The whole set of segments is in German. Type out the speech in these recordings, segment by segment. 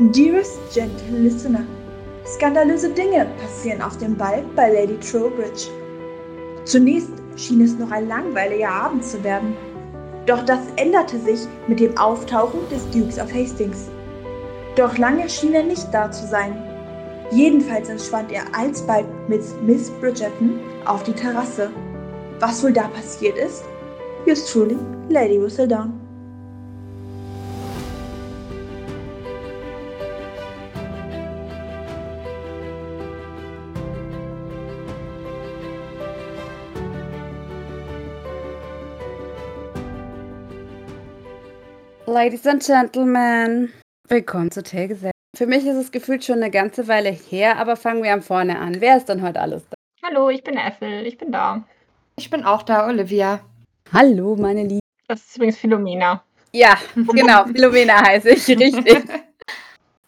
Dearest gentle listener, skandalöse Dinge passieren auf dem Ball bei Lady Trowbridge. Zunächst schien es noch ein langweiliger Abend zu werden. Doch das änderte sich mit dem Auftauchen des Dukes of Hastings. Doch lange schien er nicht da zu sein. Jedenfalls entschwand er alsbald mit Miss Bridgerton auf die Terrasse. Was wohl da passiert ist? Yours truly, Lady Whistledown. Ladies and Gentlemen, willkommen zu Tellgesellschaft. Für mich ist es gefühlt schon eine ganze Weile her, aber fangen wir am vorne an. Wer ist denn heute alles da? Hallo, ich bin Ethel, ich bin da. Ich bin auch da, Olivia. Hallo, meine Liebe. Das ist übrigens Philomena. Ja, genau, Philomena heiße ich, richtig.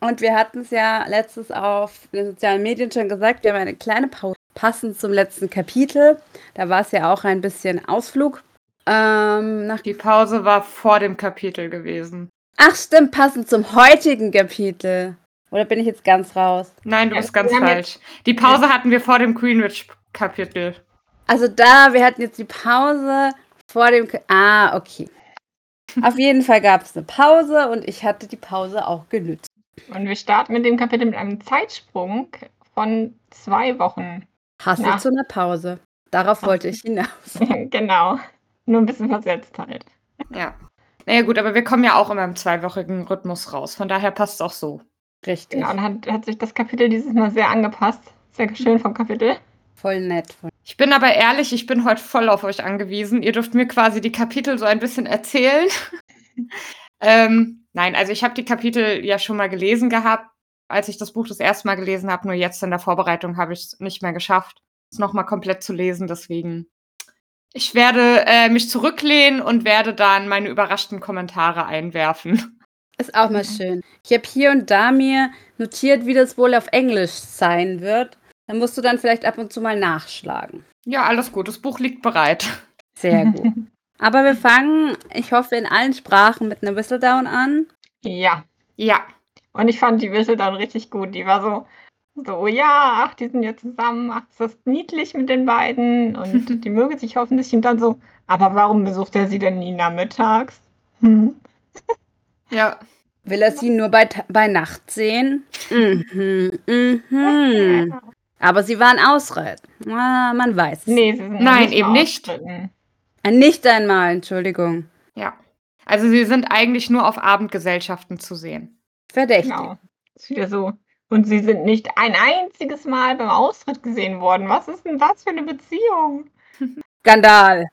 Und wir hatten es ja letztes auf den sozialen Medien schon gesagt, wir haben eine kleine Pause passend zum letzten Kapitel. Da war es ja auch ein bisschen Ausflug. Ähm, nach Die Pause war vor dem Kapitel gewesen. Ach stimmt, passend zum heutigen Kapitel. Oder bin ich jetzt ganz raus? Nein, du Ja, bist ganz falsch. Die Pause hatten wir vor dem Greenwich-Kapitel. Also da, wir hatten jetzt die Pause vor dem... Ah, okay. Auf jeden Fall gab es eine Pause und ich hatte die Pause auch genützt. Und wir starten mit dem Kapitel mit einem Zeitsprung von zwei Wochen. Passend zu einer Pause. Darauf wollte ich hinaus. genau. Nur ein bisschen versetzt halt. Ja. Naja, gut, aber wir kommen ja auch immer im zweiwöchigen Rhythmus raus. Von daher passt es auch so. Richtig. Genau, und hat, hat sich das Kapitel dieses Mal sehr angepasst. Sehr schön vom Kapitel. Voll nett. Voll. Ich bin aber ehrlich, ich bin heute voll auf euch angewiesen. Ihr dürft mir quasi die Kapitel so ein bisschen erzählen. ähm, nein, also ich habe die Kapitel ja schon mal gelesen gehabt, als ich das Buch das erste Mal gelesen habe. Nur jetzt in der Vorbereitung habe ich es nicht mehr geschafft, es nochmal komplett zu lesen. Deswegen, ich werde äh, mich zurücklehnen und werde dann meine überraschten Kommentare einwerfen. Ist auch mal schön. Ich habe hier und da mir notiert, wie das wohl auf Englisch sein wird. Dann musst du dann vielleicht ab und zu mal nachschlagen. Ja, alles gut. Das Buch liegt bereit. Sehr gut. Aber wir fangen, ich hoffe, in allen Sprachen mit einer Whistledown an. Ja. Ja. Und ich fand die Whistle dann richtig gut. Die war so, so, oh ja, ach, die sind ja zusammen, ach, das ist niedlich mit den beiden und die mögen sich hoffentlich und dann so, aber warum besucht er sie denn nie nachmittags? Hm. Ja. Will er sie nur bei, bei Nacht sehen? Mhm, mhm. Aber sie waren ausreiten. Ah, man weiß. es. Nee, sie sind noch Nein, mal eben nicht. Ah, Nicht einmal, Entschuldigung. Ja. Also sie sind eigentlich nur auf Abendgesellschaften zu sehen. Verdächtig. Genau. Ist wieder so. Und sie sind nicht ein einziges Mal beim Austritt gesehen worden. Was ist denn das für eine Beziehung? Skandal.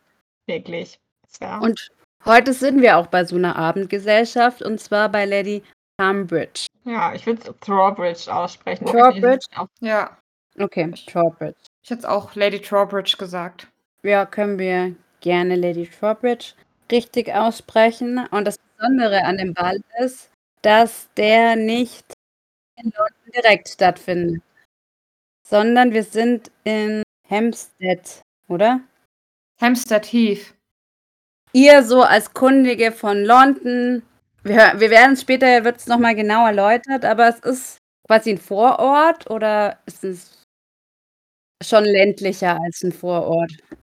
Wirklich. Ja. Und heute sind wir auch bei so einer Abendgesellschaft und zwar bei Lady Cambridge. ja, ich würde es Throwbridge aussprechen. Throwbridge? Ja. Okay, Trowbridge. Ich hätte auch Lady Trowbridge gesagt. Ja, können wir gerne Lady Trowbridge richtig aussprechen. Und das Besondere an dem Ball ist, dass der nicht in London direkt stattfindet, sondern wir sind in Hampstead, oder? Hampstead Heath. Ihr so als Kundige von London, wir, wir werden es später, wird es nochmal genau erläutert, aber es ist quasi ein Vorort oder ist es schon ländlicher als ein Vorort?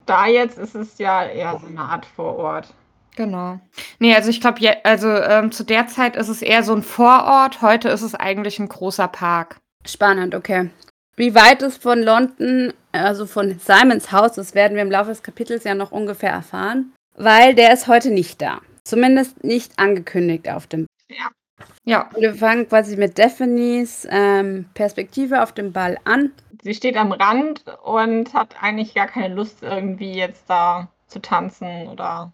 Da jetzt ist es ja eher so eine Art Vorort. Genau. Nee, also ich glaube, also ähm, zu der Zeit ist es eher so ein Vorort. Heute ist es eigentlich ein großer Park. Spannend, okay. Wie weit es von London, also von Simons Haus, das werden wir im Laufe des Kapitels ja noch ungefähr erfahren, weil der ist heute nicht da. Zumindest nicht angekündigt auf dem. Ja. Und wir fangen quasi mit Daphnes ähm, Perspektive auf dem Ball an. Sie steht am Rand und hat eigentlich gar keine Lust, irgendwie jetzt da zu tanzen oder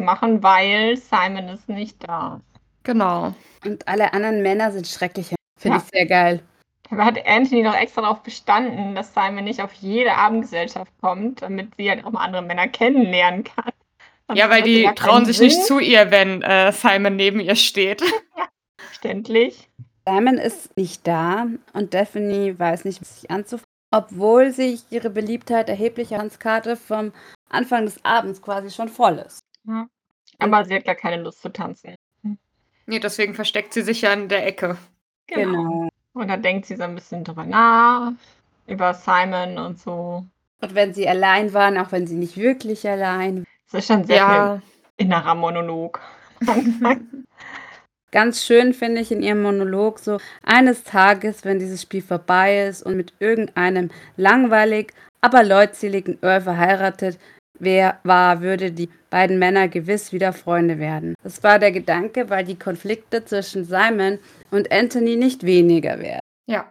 machen, weil Simon ist nicht da. Genau. Und alle anderen Männer sind schrecklich. Finde Ja. ich sehr geil. Dabei hat Anthony noch extra darauf bestanden, dass Simon nicht auf jede Abendgesellschaft kommt, damit sie halt auch mal andere Männer kennenlernen kann. Sonst Ja, weil die trauen sich nicht Sinn. zu ihr, wenn äh, Simon neben ihr steht. Verständlich. Simon ist nicht da und Daphne weiß nicht, was sich anzufangen. Obwohl sich ihre Beliebtheit erheblicher Tanzkarte vom Anfang des Abends quasi schon voll ist. Ja. Aber sie hat gar keine Lust zu tanzen. Nee, deswegen versteckt sie sich ja in der Ecke. Genau. Und da denkt sie so ein bisschen drüber nach, über Simon und so. Und wenn sie allein waren, auch wenn sie nicht wirklich allein Das ist schon sehr Ja. viel innerer Monolog. Ganz schön finde ich in ihrem Monolog so, eines Tages, wenn dieses Spiel vorbei ist und mit irgendeinem langweilig, aber leutseligen Earl verheiratet wer war, würde die beiden Männer gewiss wieder Freunde werden. Das war der Gedanke, weil die Konflikte zwischen Simon und Anthony nicht weniger werden. Ja.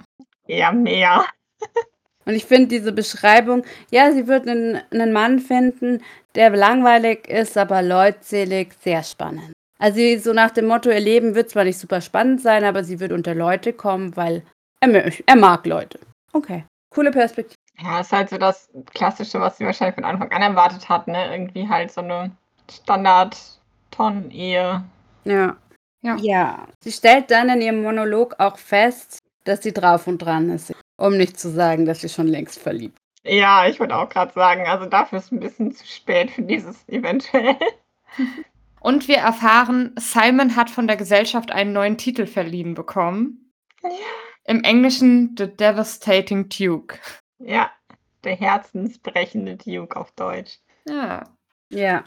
Eher mehr. Und ich finde diese Beschreibung, ja, sie wird einen, einen Mann finden, der langweilig ist, aber leutselig, sehr spannend. Also sie- so nach dem Motto, ihr Leben wird zwar nicht super spannend sein, aber sie wird unter Leute kommen, weil er, er mag Leute. Okay, coole Perspektive. Ja, ist halt so das Klassische, was sie wahrscheinlich von Anfang an erwartet hat, ne? Irgendwie halt so eine Standard-Tonnen-Ehe. Ja. Ja. Ja. Sie stellt dann in ihrem Monolog auch fest, dass sie drauf und dran ist. Um nicht zu sagen, dass sie schon längst verliebt Ja, ich würde auch gerade sagen, also dafür ist ein bisschen zu spät für dieses eventuell. Und wir erfahren, Simon hat von der Gesellschaft einen neuen Titel verliehen bekommen. Im Englischen The Devastating Duke. Ja, der herzensbrechende Duke auf Deutsch. Ja. Ja.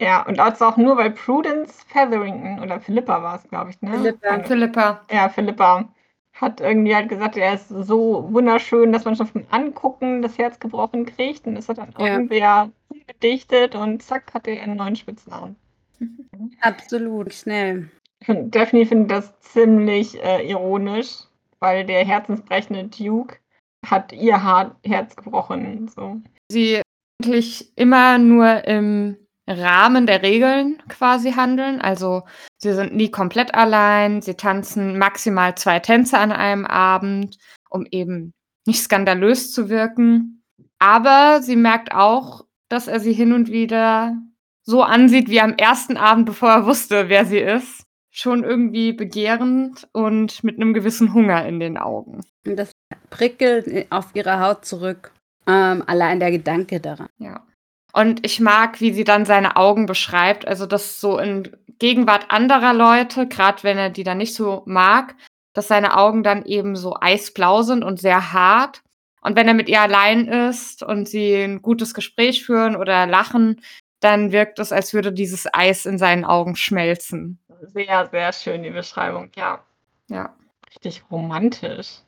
Ja, und also auch nur, weil Prudence Featherington oder Philippa war es, glaube ich, ne? Philippa. Von- Philippa. Ja, Philippa hat irgendwie halt gesagt, er ist so wunderschön, dass man schon vom Angucken das Herz gebrochen kriegt. Und das hat dann Ja. irgendwer gedichtet und zack, hatte er einen neuen Spitznamen. Absolut. Schnell. Daphne findet das ziemlich äh, ironisch, weil der herzensbrechende Duke hat ihr Herz gebrochen. So. Sie eigentlich immer nur im Rahmen der Regeln quasi handeln. Also sie sind nie komplett allein. Sie tanzen maximal zwei Tänze an einem Abend, um eben nicht skandalös zu wirken. Aber sie merkt auch, dass er sie hin und wieder so ansieht wie am ersten Abend, bevor er wusste, wer sie ist. Schon irgendwie begehrend und mit einem gewissen Hunger in den Augen. Und das prickelt auf ihre Haut zurück. Ähm, allein der Gedanke daran. Ja. Und ich mag, wie sie dann seine Augen beschreibt. Also, das so in Gegenwart anderer Leute, gerade wenn er die dann nicht so mag, dass seine Augen dann eben so eisblau sind und sehr hart. Und wenn er mit ihr allein ist und sie ein gutes Gespräch führen oder lachen, dann wirkt es, als würde dieses Eis in seinen Augen schmelzen. Sehr, sehr schön, die Beschreibung. Ja, Ja. richtig romantisch.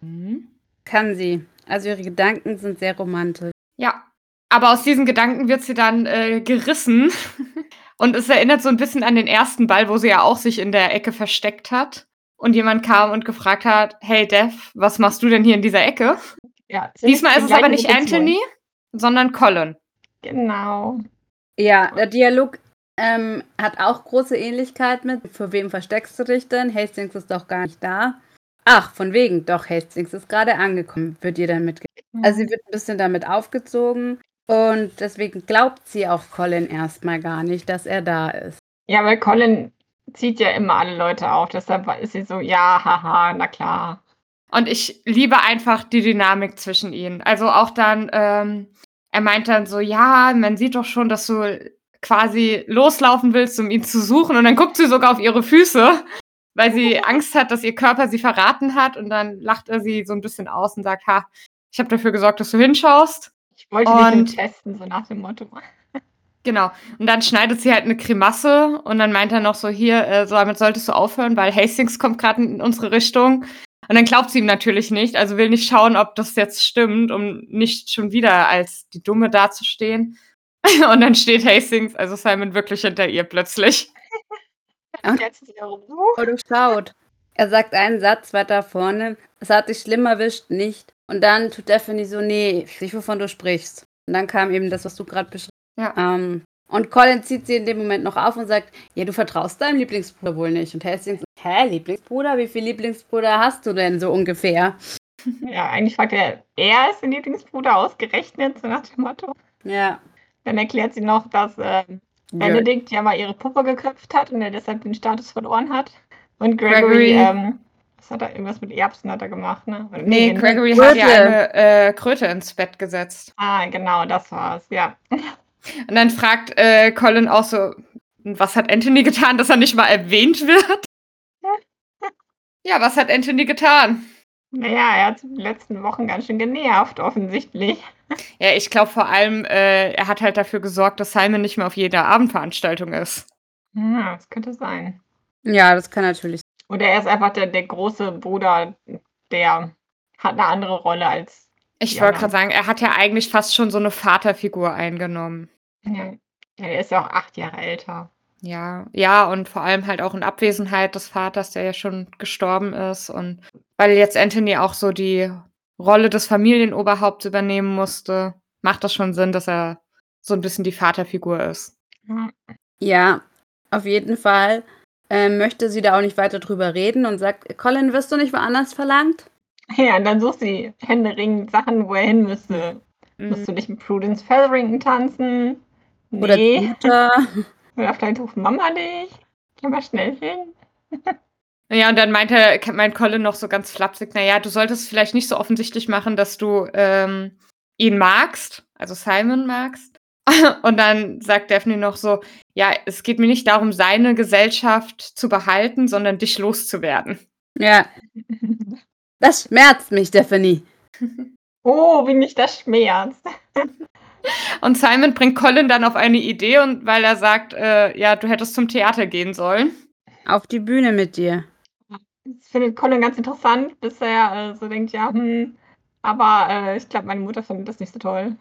Kann sie. Also ihre Gedanken sind sehr romantisch. Ja, aber aus diesen Gedanken wird sie dann äh, gerissen. Und es erinnert so ein bisschen an den ersten Ball, wo sie ja auch sich in der Ecke versteckt hat. Und jemand kam und gefragt hat, hey Dev, was machst du denn hier in dieser Ecke? Ja, Diesmal ist es aber nicht. Anthony, sondern Colin. Genau. Ja, der Dialog ähm, hat auch große Ähnlichkeit mit. Für wem versteckst du dich denn? Hastings ist doch gar nicht da. Ach, von wegen, doch, Hastings ist gerade angekommen, wird ihr dann mitgegeben. Also sie wird ein bisschen damit aufgezogen und deswegen glaubt sie auch Colin erstmal gar nicht, dass er da ist. Ja, weil Colin zieht ja immer alle Leute auf. Deshalb ist sie so, ja, haha, na klar. Und ich liebe einfach die Dynamik zwischen ihnen. Also auch dann, ähm, er meint dann so, ja, man sieht doch schon, dass du quasi loslaufen willst, um ihn zu suchen. Und dann guckt sie sogar auf ihre Füße, weil sie Angst hat, dass ihr Körper sie verraten hat. Und dann lacht er sie so ein bisschen aus und sagt, ha, ich habe dafür gesorgt, dass du hinschaust. Ich wollte dich Und- nur testen, so nach dem Motto. Genau. Und dann schneidet sie halt eine Grimasse und dann meint er noch so, hier, äh, so damit solltest du aufhören, weil Hastings kommt gerade in unsere Richtung. Und dann glaubt sie ihm natürlich nicht, also will nicht schauen, ob das jetzt stimmt, um nicht schon wieder als die Dumme dazustehen. Und dann steht Hastings, also Simon, wirklich hinter ihr plötzlich. Jetzt ist er rum. Oh, du schaut. Er sagt einen Satz weiter vorne. Es hat dich schlimm erwischt, nicht. Und dann tut Daphne so, nee, ich weiß nicht, wovon du sprichst. Und dann kam eben das, was du gerade beschrieben Ja. Ähm, und Colin zieht sie in dem Moment noch auf und sagt, ja, du vertraust deinem Lieblingsbruder wohl nicht. Und Hastings, hä, Lieblingsbruder? Wie viele Lieblingsbrüder hast du denn so ungefähr? Ja, eigentlich fragt er, er ist der Lieblingsbruder ausgerechnet, so nach dem Motto. Ja. Dann erklärt sie noch, dass äh, Benedikt ja mal ihre Puppe geköpft hat und er deshalb den Status verloren hat. Und Gregory, Gregory- ähm, was hat er, irgendwas mit Erbsen hat er gemacht, ne? Oder Nee, Gregory hat ja eine äh, Kröte ins Bett gesetzt. Ah, genau, das war's, ja. Und dann fragt äh, Colin auch so, was hat Anthony getan, dass er nicht mal erwähnt wird? Ja, was hat Anthony getan? Naja, er hat die letzten Wochen ganz schön genervt, offensichtlich. Ja, ich glaube vor allem, äh, er hat halt dafür gesorgt, dass Simon nicht mehr auf jeder Abendveranstaltung ist. Ja, das könnte sein. Ja, das kann natürlich Oder er ist einfach der, der große Bruder, der hat eine andere Rolle als. Ich wollte gerade sagen, er hat ja eigentlich fast schon so eine Vaterfigur eingenommen. Ja. ja, er ist ja auch acht Jahre älter. Ja, ja, und vor allem halt auch in Abwesenheit des Vaters, der ja schon gestorben ist. Und weil jetzt Anthony auch so die Rolle des Familienoberhaupts übernehmen musste, macht das schon Sinn, dass er so ein bisschen die Vaterfigur ist. Ja. Auf jeden Fall ähm, möchte sie da auch nicht weiter drüber reden und sagt, Colin, wirst du nicht woanders verlangt? Ja, und dann sucht sie händeringend Sachen, wo er hin müsste. Musst du nicht mit Prudence Featherington tanzen? Oder Nee. die Mutter? Oder vielleicht ruft Mama dich. Geh mal schnell hin. Ja, und dann meinte mein Colin noch so ganz flapsig, naja, du solltest vielleicht nicht so offensichtlich machen, dass du ähm, ihn magst, also Simon magst. Und dann sagt Daphne noch so, ja, es geht mir nicht darum, seine Gesellschaft zu behalten, sondern dich loszuwerden. Ja, das schmerzt mich, Stephanie. Oh, wie mich das schmerzt. Und Simon bringt Colin dann auf eine Idee, und weil er sagt, äh, ja, du hättest zum Theater gehen sollen. Auf die Bühne mit dir. Das findet Colin ganz interessant, bis er äh, so denkt, ja, hm, aber äh, ich glaube, meine Mutter findet das nicht so toll.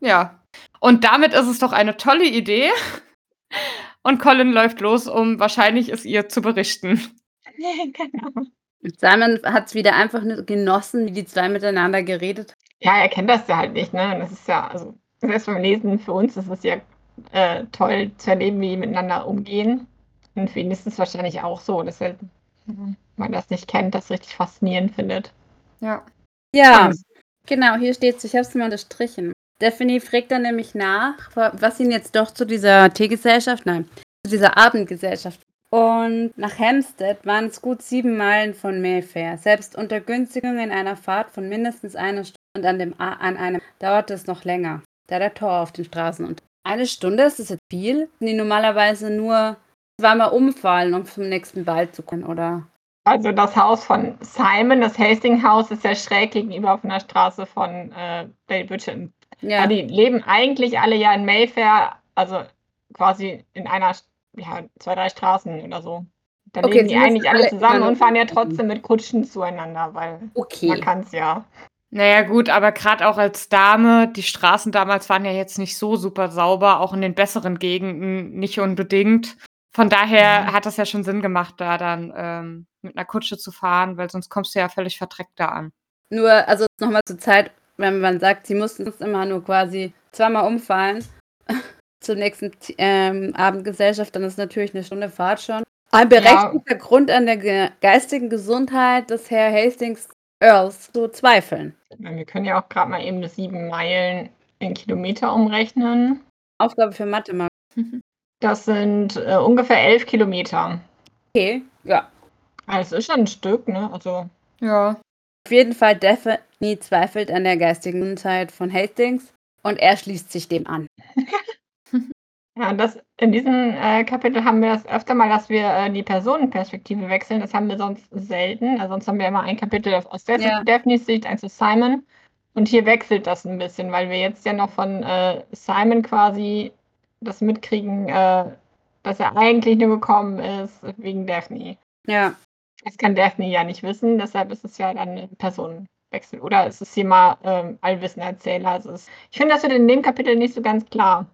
Ja. Und damit ist es doch eine tolle Idee. Und Colin läuft los, um wahrscheinlich es ihr zu berichten. genau. Simon hat es wieder einfach nur genossen, wie die zwei miteinander geredet haben. Ja, er kennt das ja halt nicht, ne? Und Das ist ja, also, selbst beim Lesen für uns ist es ja äh, toll zu erleben, wie die miteinander umgehen. Und für ihn ist es wahrscheinlich auch so, dass er, wenn man das nicht kennt, das richtig faszinierend findet. Ja. Ja, Und genau, hier steht ich habe es mir unterstrichen. Stephanie fragt dann nämlich nach, was ihn jetzt doch zu dieser Teegesellschaft, nein, zu dieser Abendgesellschaft. Und nach Hampstead waren es gut sieben Meilen von Mayfair. Selbst unter Günstigungen einer Fahrt von mindestens einer Stunde und an, dem, an einem dauerte es noch länger, da der Tor auf den Straßen und eine Stunde ist das jetzt viel, die normalerweise nur zweimal umfallen, um zum nächsten Ball zu kommen, oder? Also das Haus von Simon, das Hastings Haus, ist ja schräg gegenüber von der Straße von äh, Lady Bridgerton. Ja, Ja, die leben eigentlich alle ja in Mayfair, also quasi in einer, ja, zwei, drei Straßen oder so. Da Okay, leben sie die eigentlich alle zusammen und fahren ja trotzdem mit Kutschen zueinander, weil man okay. kann es ja. Naja, gut, aber gerade auch als Dame, die Straßen damals waren ja jetzt nicht so super sauber, auch in den besseren Gegenden nicht unbedingt. Von daher Ja. hat das ja schon Sinn gemacht, da dann ähm, mit einer Kutsche zu fahren, weil sonst kommst du ja völlig verdreckt da an. Nur, also nochmal zur Zeit, wenn man sagt, sie mussten sonst immer nur quasi zweimal umfallen zur nächsten ähm, Abendgesellschaft, dann ist natürlich eine Stunde Fahrt schon. Ein berechtigter Grund an der ge geistigen Gesundheit des Herr Hastings Earls zu zweifeln. Wir können ja auch gerade mal eben das sieben Meilen in Kilometer umrechnen. Aufgabe für Mathe mal. Das sind äh, ungefähr elf Kilometer. Okay, ja. Also ist schon ein Stück, ne? Also Ja. Auf jeden Fall Daphne zweifelt an der geistigen Gesundheit von Hastings und er schließt sich dem an. Ja, das, in diesem äh, Kapitel haben wir das öfter mal, dass wir äh, die Personenperspektive wechseln. Das haben wir sonst selten. Also sonst haben wir immer ein Kapitel aus Ja. Daphnes Sicht, eins aus Simon. Und hier wechselt das ein bisschen, weil wir jetzt ja noch von äh, Simon quasi das mitkriegen, äh, dass er eigentlich nur gekommen ist wegen Daphne. Ja, Das kann Daphne ja nicht wissen, deshalb ist es ja dann ein Personenwechsel. Oder ist es hier mal ähm, allwissender Erzähler? Also es, ich finde, das wird in dem Kapitel nicht so ganz klar.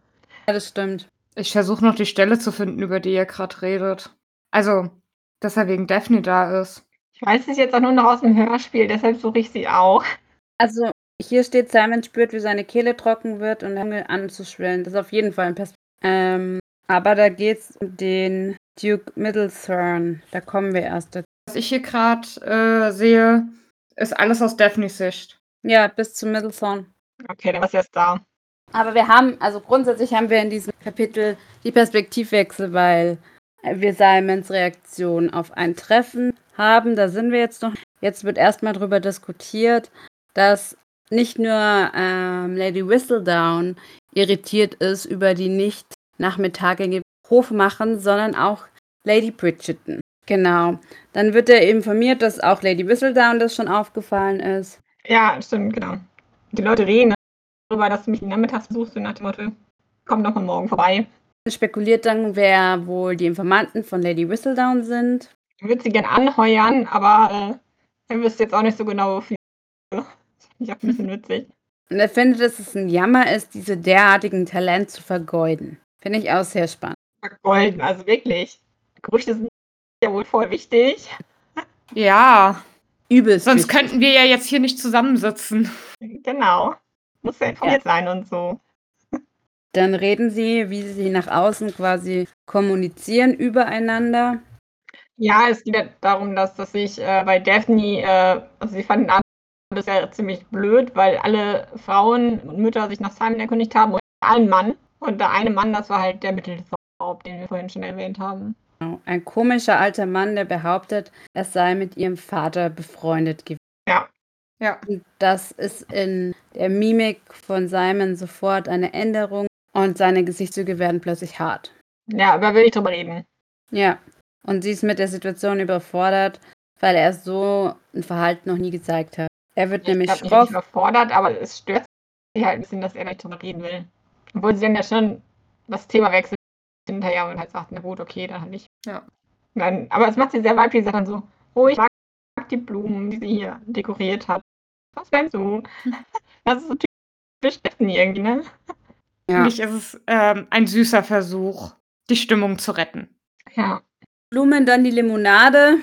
ja das stimmt. Ich versuche noch die Stelle zu finden, über die ihr gerade redet. Also, dass er wegen Daphne da ist. Ich weiß es jetzt auch nur noch aus dem Hörspiel, deshalb suche ich sie auch. Also, hier steht, Simon spürt, wie seine Kehle trocken wird und fängt anzuschwellen. Das ist auf jeden Fall ein Perspektiv. Ähm, aber da geht's um den Duke Middlethorn. Da kommen wir erst dazu. Was ich hier gerade äh, sehe, ist alles aus Daphnes Sicht. Ja, bis zu Middlethorn. Okay, dann was jetzt da. Aber wir haben, also grundsätzlich haben wir in diesem Kapitel die Perspektivwechsel, weil wir Simons Reaktion auf ein Treffen haben. Da sind wir jetzt noch. Jetzt wird erstmal darüber diskutiert, dass nicht nur ähm, Lady Whistledown irritiert ist über die nicht nachmittagige Hofmachen, sondern auch Lady Bridgerton. Genau. Dann wird er informiert, dass auch Lady Whistledown das schon aufgefallen ist. Ja, stimmt, genau. Die Leute reden darüber, dass du mich nachmittags besuchst, so nach dem Motto, komm doch mal morgen vorbei. Spekuliert dann, wer wohl die Informanten von Lady Whistledown sind. Ich würde sie gern anheuern, aber äh, er wüsste jetzt auch nicht so genau, wofür. Das finde ich auch ein bisschen witzig. Und er findet, dass es ein Jammer ist, diese derartigen Talent zu vergeuden. Finde ich auch sehr spannend. Vergolden, also wirklich. Gerüchte sind ja wohl voll wichtig. Ja, Übelst. sonst wichtig. könnten wir ja jetzt hier nicht zusammensitzen. Genau. Muss ja informiert sein und so. Dann reden sie, wie sie nach außen quasi kommunizieren übereinander. Ja, es geht ja darum, dass das sich äh, bei Daphne, äh, also sie fanden das ja ziemlich blöd, weil alle Frauen und Mütter sich nach Simon erkundigt haben und einen Mann. Und der eine Mann, das war halt der Mittelhaupt, den wir vorhin schon erwähnt haben. Genau. Ein komischer alter Mann, der behauptet, er sei mit ihrem Vater befreundet gewesen. Ja. Ja. Und das ist in der Mimik von Simon sofort eine Änderung und seine Gesichtszüge werden plötzlich hart. Ja, aber will ich drüber reden. Ja. Und sie ist mit der Situation überfordert, weil er so ein Verhalten noch nie gezeigt hat. Er wird Ich nämlich nicht schroff. wirklich überfordert, aber es stört sie halt ein bisschen, dass er nicht drüber reden will. Obwohl sie dann ja schon das Thema wechselt hinterher und halt sagt, na gut, okay, dann halt nicht. Ja. Dann, aber es macht sie sehr weiblich, sie sagt dann so, oh, ich mag die Blumen, die sie hier dekoriert hat. Was meinst du? Das ist so typisch Stephanie irgendwie, ne? Ja. Für mich ist es ähm, ein süßer Versuch, die Stimmung zu retten. Ja. Blumen, dann die Limonade.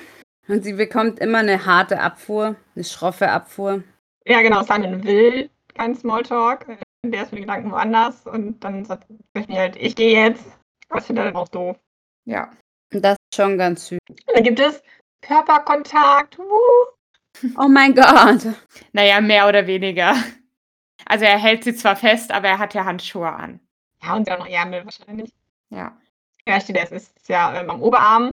Und sie bekommt immer eine harte Abfuhr, eine schroffe Abfuhr. Ja, genau, Simon will keinen Smalltalk. Der ist mit den Gedanken woanders und dann sagt Stephanie halt, ich gehe jetzt. Das findet er dann auch doof. Ja. Und das ist schon ganz süß. Und dann gibt es Körperkontakt. Wuh. Oh mein Gott. Naja, mehr oder weniger. Also er hält sie zwar fest, aber er hat ja Handschuhe an. Ja, und dann noch Ärmel wahrscheinlich. Ja. Ja, steht, es ist ja ähm, am Oberarm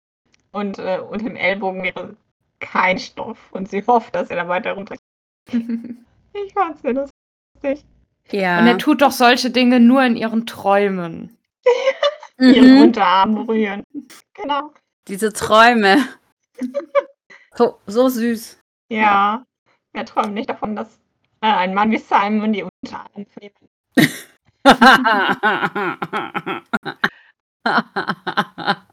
und äh, unter dem Ellbogen wäre kein Stoff. Und sie hofft, dass er da weiter runter. Und Ich fand's sehr lustig. Ja. er tut doch solche Dinge nur in ihren Träumen. Ihren mhm. Unterarm berühren. Genau. Diese Träume. So, so süß. Ja. Wer träumt nicht davon, dass äh, ein Mann wie Simon die Unterarme verliert?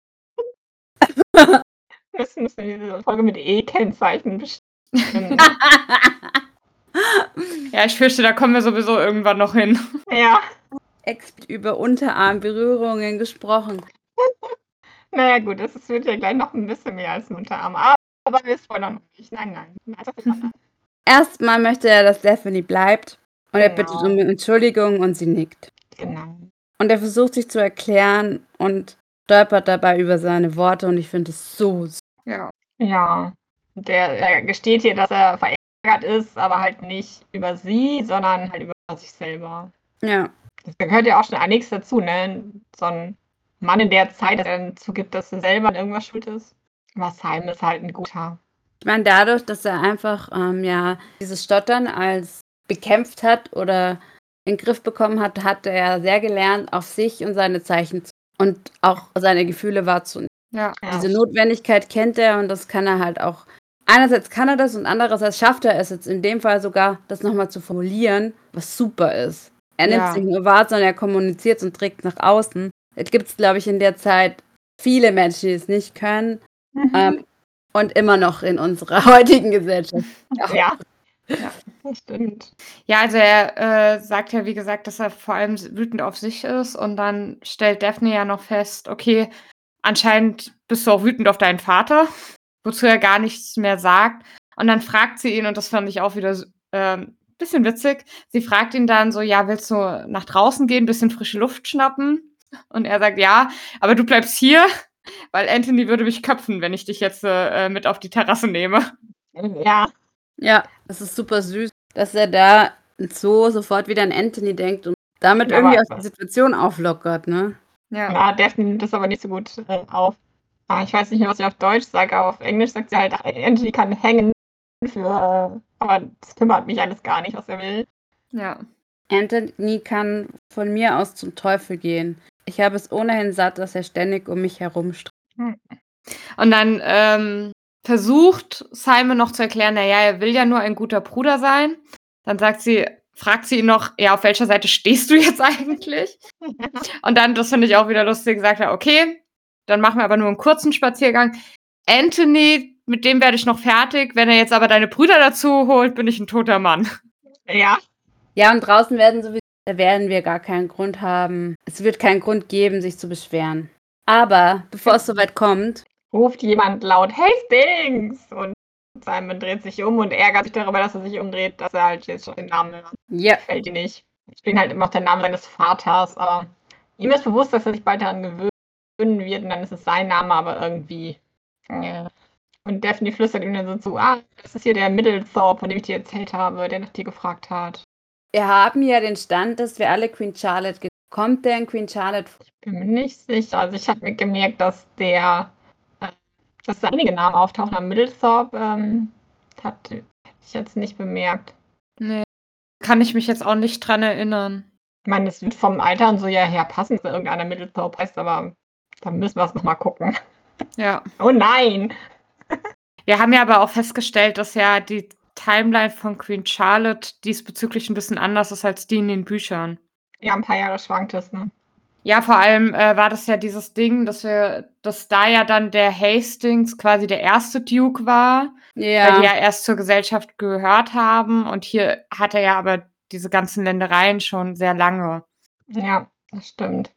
Müssen müssen wir diese Folge mit E-Kennzeichen bestimmen. Ja, ich fürchte, da kommen wir sowieso irgendwann noch hin. ja. Explizit über Unterarmberührungen gesprochen. Naja, gut, das ist- wird ja gleich noch ein bisschen mehr als ein Unterarm. Aber, aber wir spoilern noch nicht. Nein, nein. Erstmal möchte er, dass Stephanie bleibt. Und er Genau. bittet um Entschuldigung und sie nickt. genau. Und er versucht sich zu erklären und stolpert dabei über seine Worte und ich finde es so süß. Ja. Ja. Der, er gesteht hier, dass er verärgert ist, aber halt nicht über sie, sondern halt über sich selber. Ja. Das gehört ja auch schon einiges dazu, ne? So ein Mann in der Zeit, dass er dann zugibt, dass er selber an irgendwas schuld ist. Simon ist halt ein guter. Ich meine, dadurch, dass er einfach ähm, ja dieses Stottern als bekämpft hat oder in den Griff bekommen hat, hat er sehr gelernt, auf sich und seine Zeichen zu und auch seine Gefühle wahrzunehmen. Ja. Diese Notwendigkeit kennt er und das kann er halt auch. Einerseits kann er das und andererseits schafft er es jetzt in dem Fall sogar, das nochmal zu formulieren, was super ist. Er nimmt Ja. es nicht nur wahr, sondern er kommuniziert es und trägt nach außen. Es gibt, glaube ich, in der Zeit viele Menschen, die es nicht können Mhm. ähm, und immer noch in unserer heutigen Gesellschaft. ja. Ja. das stimmt. Ja, also er äh, sagt ja, wie gesagt, dass er vor allem wütend auf sich ist und dann stellt Daphne ja noch fest, okay, anscheinend bist du auch wütend auf deinen Vater, wozu er gar nichts mehr sagt. Und dann fragt sie ihn, und das fand ich auch wieder ähm, bisschen witzig, sie fragt ihn dann so, ja, willst du nach draußen gehen, bisschen frische Luft schnappen? Und er sagt, ja, aber du bleibst hier, weil Anthony würde mich köpfen, wenn ich dich jetzt äh, mit auf die Terrasse nehme. Ja. Ja, es ist super süß, dass er da so sofort wieder an Anthony denkt und damit Ja, irgendwie auch die Situation auflockert, ne? Ja. Ja, Daphne nimmt das aber nicht so gut äh, auf. Ah, ich weiß nicht mehr, was sie auf Deutsch sagt, aber auf Englisch sagt sie halt, Anthony kann hängen für, äh, aber das kümmert mich alles gar nicht, was er will. ja. Anthony kann von mir aus zum Teufel gehen. Ich habe es ohnehin satt, dass er ständig um mich herumstreicht. Und dann ähm, versucht Simon noch zu erklären, naja, er will ja nur ein guter Bruder sein. Dann sagt sie, fragt sie ihn noch, ja, auf welcher Seite stehst du jetzt eigentlich? Und dann, das finde ich auch wieder lustig, sagt er, okay, dann machen wir aber nur einen kurzen Spaziergang. Anthony, mit dem werde ich noch fertig. Wenn er jetzt aber deine Brüder dazu holt, bin ich ein toter Mann. Ja. Ja, und draußen werden sowieso, da werden wir gar keinen Grund haben. Es wird keinen Grund geben, sich zu beschweren. Aber bevor es soweit kommt, Ruft jemand laut Hastings und Simon dreht sich um und ärgert sich darüber, dass er sich umdreht, dass er halt jetzt schon den Namen hat. ja, Gefällt ihm nicht. Ich bin halt immer noch der Name seines Vaters, aber ihm ist bewusst, dass er sich bald daran gewöhnen wird und dann ist es sein Name, aber irgendwie. Ja. Und Daphne flüstert ihm dann so zu, ah, das ist hier der Middlethorpe, von dem ich dir erzählt habe, der nach dir gefragt hat. Wir haben ja den Stand, dass wir alle Queen Charlotte. Kommt der in Queen Charlotte? vor? Bin mir nicht sicher. Also ich habe mir gemerkt, dass der, äh, dass da einige Namen auftauchen am Middlethorpe. Ähm, hat, hätte ich jetzt nicht bemerkt. Nee. Kann ich mich jetzt auch nicht dran erinnern. Ich meine, es wird vom Alter und so ja her passen, dass irgendeiner Middlethorpe heißt, aber da müssen wir es nochmal gucken. Ja. Oh nein! Wir haben ja aber auch festgestellt, dass ja die Timeline von Queen Charlotte diesbezüglich ein bisschen anders ist als die in den Büchern. Ja, ein paar Jahre schwankt es, ne? Ja, vor allem äh, war das ja dieses Ding, dass wir, dass da ja dann der Hastings quasi der erste Duke war, weil die Ja, ja erst zur Gesellschaft gehört haben und hier hat er ja aber diese ganzen Ländereien schon sehr lange. Ja, das stimmt.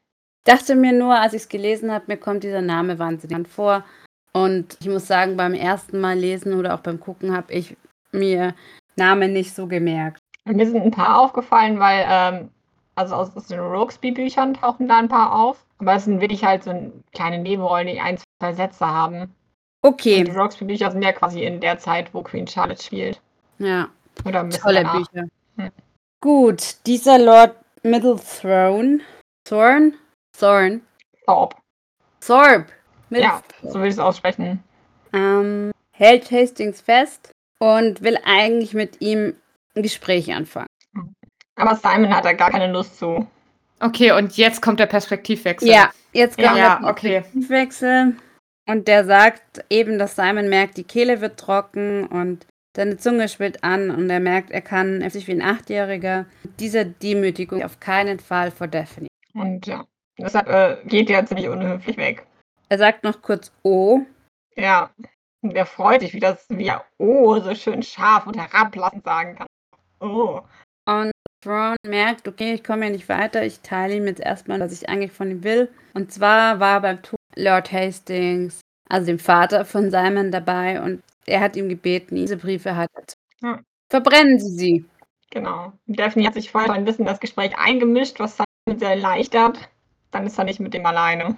dachte mir nur, als ich es gelesen habe, mir kommt dieser Name wahnsinnig vor. Und ich muss sagen, beim ersten Mal lesen oder auch beim Gucken habe ich mir Namen nicht so gemerkt. Mir sind ein paar aufgefallen, weil, ähm, also aus, aus den Rokesby-Büchern tauchen da ein paar auf. Aber es sind wirklich halt so ein- kleine Nebenrollen, die ein, zwei Sätze haben. Und die Okay, Rokesby-Bücher sind ja quasi in der Zeit, wo Queen Charlotte spielt. ja, Oder ein tolle danach. Bücher. Hm. Gut, dieser Lord Middlethrone, Thorn, Thorn, Thorpe. Thorpe, Ja, Middlethrone, so würde ich es aussprechen. ähm, hält Hastings fest und will eigentlich mit ihm ein Gespräch anfangen. Aber Simon hat da gar keine Lust zu. Okay, und jetzt kommt der Perspektivwechsel. Ja, jetzt kommt Ja, der okay. Perspektivwechsel und der sagt eben, dass Simon merkt, die Kehle wird trocken und seine Zunge schwillt an und er merkt, er kann er sich wie ein Achtjähriger dieser Demütigung auf keinen Fall vor Daphne. Und ja, deshalb äh, geht er ziemlich unhöflich weg. Er sagt noch kurz Oh Ja. Und er freut sich, wie das, wie er oh so schön scharf und herablassend sagen kann. Oh. und Thrawn merkt, okay, ich komme hier nicht weiter, ich teile ihm jetzt erstmal, was ich eigentlich von ihm will. Und zwar war beim Tod Lord Hastings, also dem Vater von Simon, dabei und er hat ihm gebeten, diese Briefe hat er zu. Ja. Verbrennen Sie sie. Genau. Daphne hat sich vorher ein bisschen das Gespräch eingemischt, was Simon sehr erleichtert. Dann ist er nicht mit dem alleine.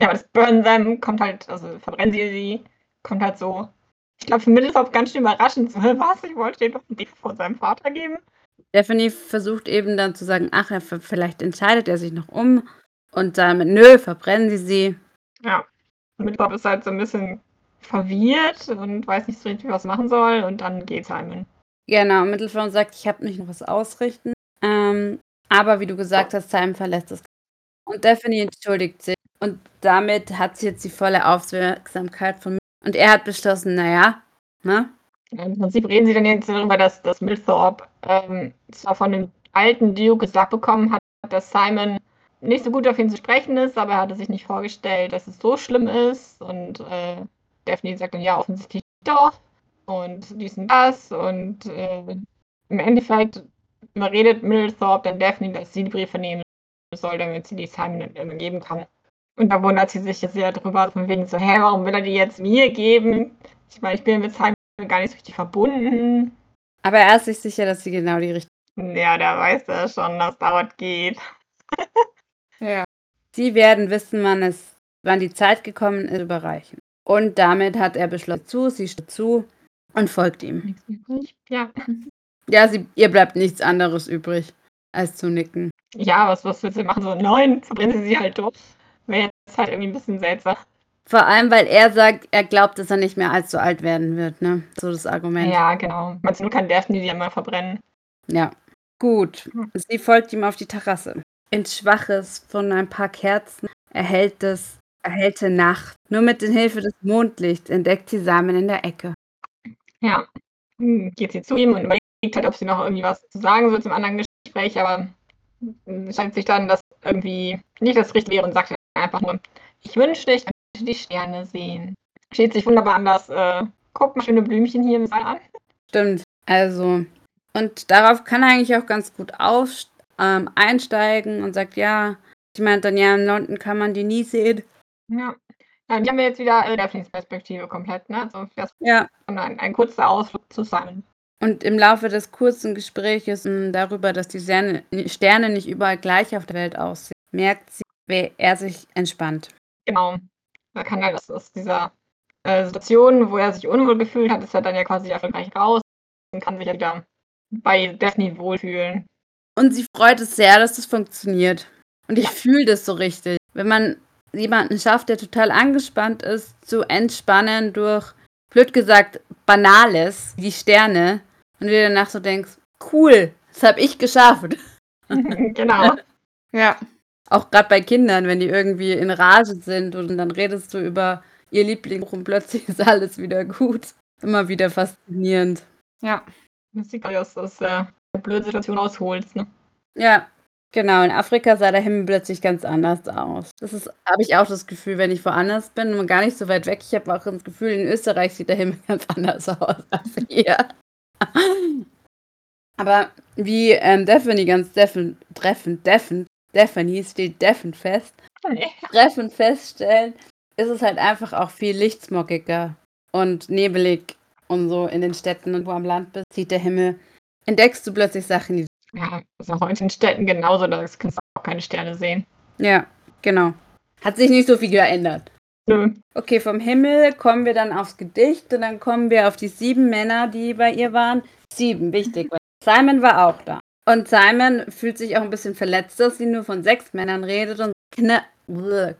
Ja, aber das Burn Them kommt halt, also verbrennen sie sie, kommt halt so. Ich glaube, für Middlethorpe ganz schön überraschend. So, "Hä, was? Ich wollte den doch einen Brief von seinem Vater geben. Stephanie versucht eben dann zu sagen, ach, vielleicht entscheidet er sich noch um. Und Simon, nö, verbrennen Sie sie. Ja. Middlethorpe ist halt so ein bisschen verwirrt und weiß nicht so richtig, was machen soll. Und dann geht Simon. Genau, Mittelfront sagt, ich habe nicht noch was ausrichten. Ähm, aber wie du gesagt hast, Simon verlässt das. Und Daphne entschuldigt sich. Und damit hat sie jetzt die volle Aufmerksamkeit von. Und er hat beschlossen, naja, ne? Im Prinzip reden sie dann jetzt darüber, dass, dass Milthorpe ähm, zwar von dem alten Duke gesagt bekommen hat, dass Simon nicht so gut auf ihn zu sprechen ist, aber er hatte sich nicht vorgestellt, dass es so schlimm ist. Und äh, Daphne sagt dann, ja, offensichtlich doch. Und dies und das. Und äh, im Endeffekt überredet Milthorpe dann Daphne, dass sie die Briefe nehmen soll, damit sie die Simon dann geben kann. Und da wundert sie sich jetzt sehr drüber, von wegen so, hä, warum will er die jetzt mir geben? Ich meine, ich bin mit Simon gar nicht so richtig verbunden. Aber er ist sich sicher, dass sie genau die richtige. Ja, der weiß ja schon, dass da was geht. Ja. Sie werden wissen, wann es, wann die Zeit gekommen ist, überreichen. Und damit hat er beschlossen zu, sie steht zu und folgt ihm. Ja. Ja, sie, ihr bleibt nichts anderes übrig, als zu nicken. Ja, was, was willst du machen? So, nein, verbrennen sie sie halt durch. Jetzt halt irgendwie ein bisschen seltsam. Vor allem, weil er sagt, er glaubt, dass er nicht mehr allzu alt werden wird, ne? So das Argument. Ja, genau. Du, nur kann Daphne die ja mal verbrennen? Ja. Gut. Hm. Sie folgt ihm auf die Terrasse. In Schwaches von ein paar Kerzen erhellt es Erhellte Nacht. Nur mit den Hilfe des Mondlichts entdeckt sie Simon in der Ecke. Ja. Hm, Geht sie zu ihm und überlegt halt, ob sie noch irgendwie was zu sagen soll zum anderen Gespräch, aber es scheint sich dann, dass irgendwie nicht das Richtige wäre und sagt einfach nur, ich wünschte, ich könnte die Sterne sehen. Steht sich wunderbar an das, äh, guck mal, schöne Blümchen hier im Saal an. Stimmt. Also, und darauf kann er eigentlich auch ganz gut auf, ähm, einsteigen und sagt, ja, ich meinte dann, ja, in London kann man die nie sehen. Ja. Ja, die haben wir jetzt wieder äh, Perspektive komplett, ne? Also das Ja. ein, ein kurzer Ausflug zusammen. Und im Laufe des kurzen Gespräches m, darüber, dass die Sterne nicht überall gleich auf der Welt aussehen, merkt sie, wie er sich entspannt. Genau. Da kann er das aus dieser äh, Situation, wo er sich unwohl gefühlt hat, ist er dann ja quasi erfolgreich raus und kann sich ja wieder bei Daphne wohlfühlen. Und sie freut es sehr, dass das funktioniert. Und ich fühle das so richtig. Wenn man jemanden schafft, der total angespannt ist, zu entspannen durch, blöd gesagt, Banales, wie Sterne, und du dir danach so denkst, cool, das habe ich geschafft. genau. Ja. Auch gerade bei Kindern, wenn die irgendwie in Rage sind und dann redest du über ihr Lieblingsbuch und plötzlich ist alles wieder gut. Immer wieder faszinierend. Ja. Das sieht aus, aus äh, einer blöden Situation rausholst, ne? Ja, genau. In Afrika sah der Himmel plötzlich ganz anders aus. Das ist, habe ich auch das Gefühl, wenn ich woanders bin und gar nicht so weit weg. Ich habe auch das Gefühl, in Österreich sieht der Himmel ganz anders aus als hier. Aber wie ähm, Daphne ganz deffen, treffend, Daphne steht deffen fest, Nee. treffend feststellen, ist es halt einfach auch viel lichtsmockiger und nebelig und so in den Städten und wo am Land bist, sieht der Himmel, entdeckst du plötzlich Sachen, die. Ja, das ist auch in den Städten genauso, da kannst du auch keine Sterne sehen. Ja, genau. Hat sich nicht so viel geändert. Nö. Okay, vom Himmel kommen wir dann aufs Gedicht und dann kommen wir auf die sieben Männer, die bei ihr waren. Sieben, wichtig. weil Simon war auch da. Und Simon fühlt sich auch ein bisschen verletzt, dass sie nur von sechs Männern redet und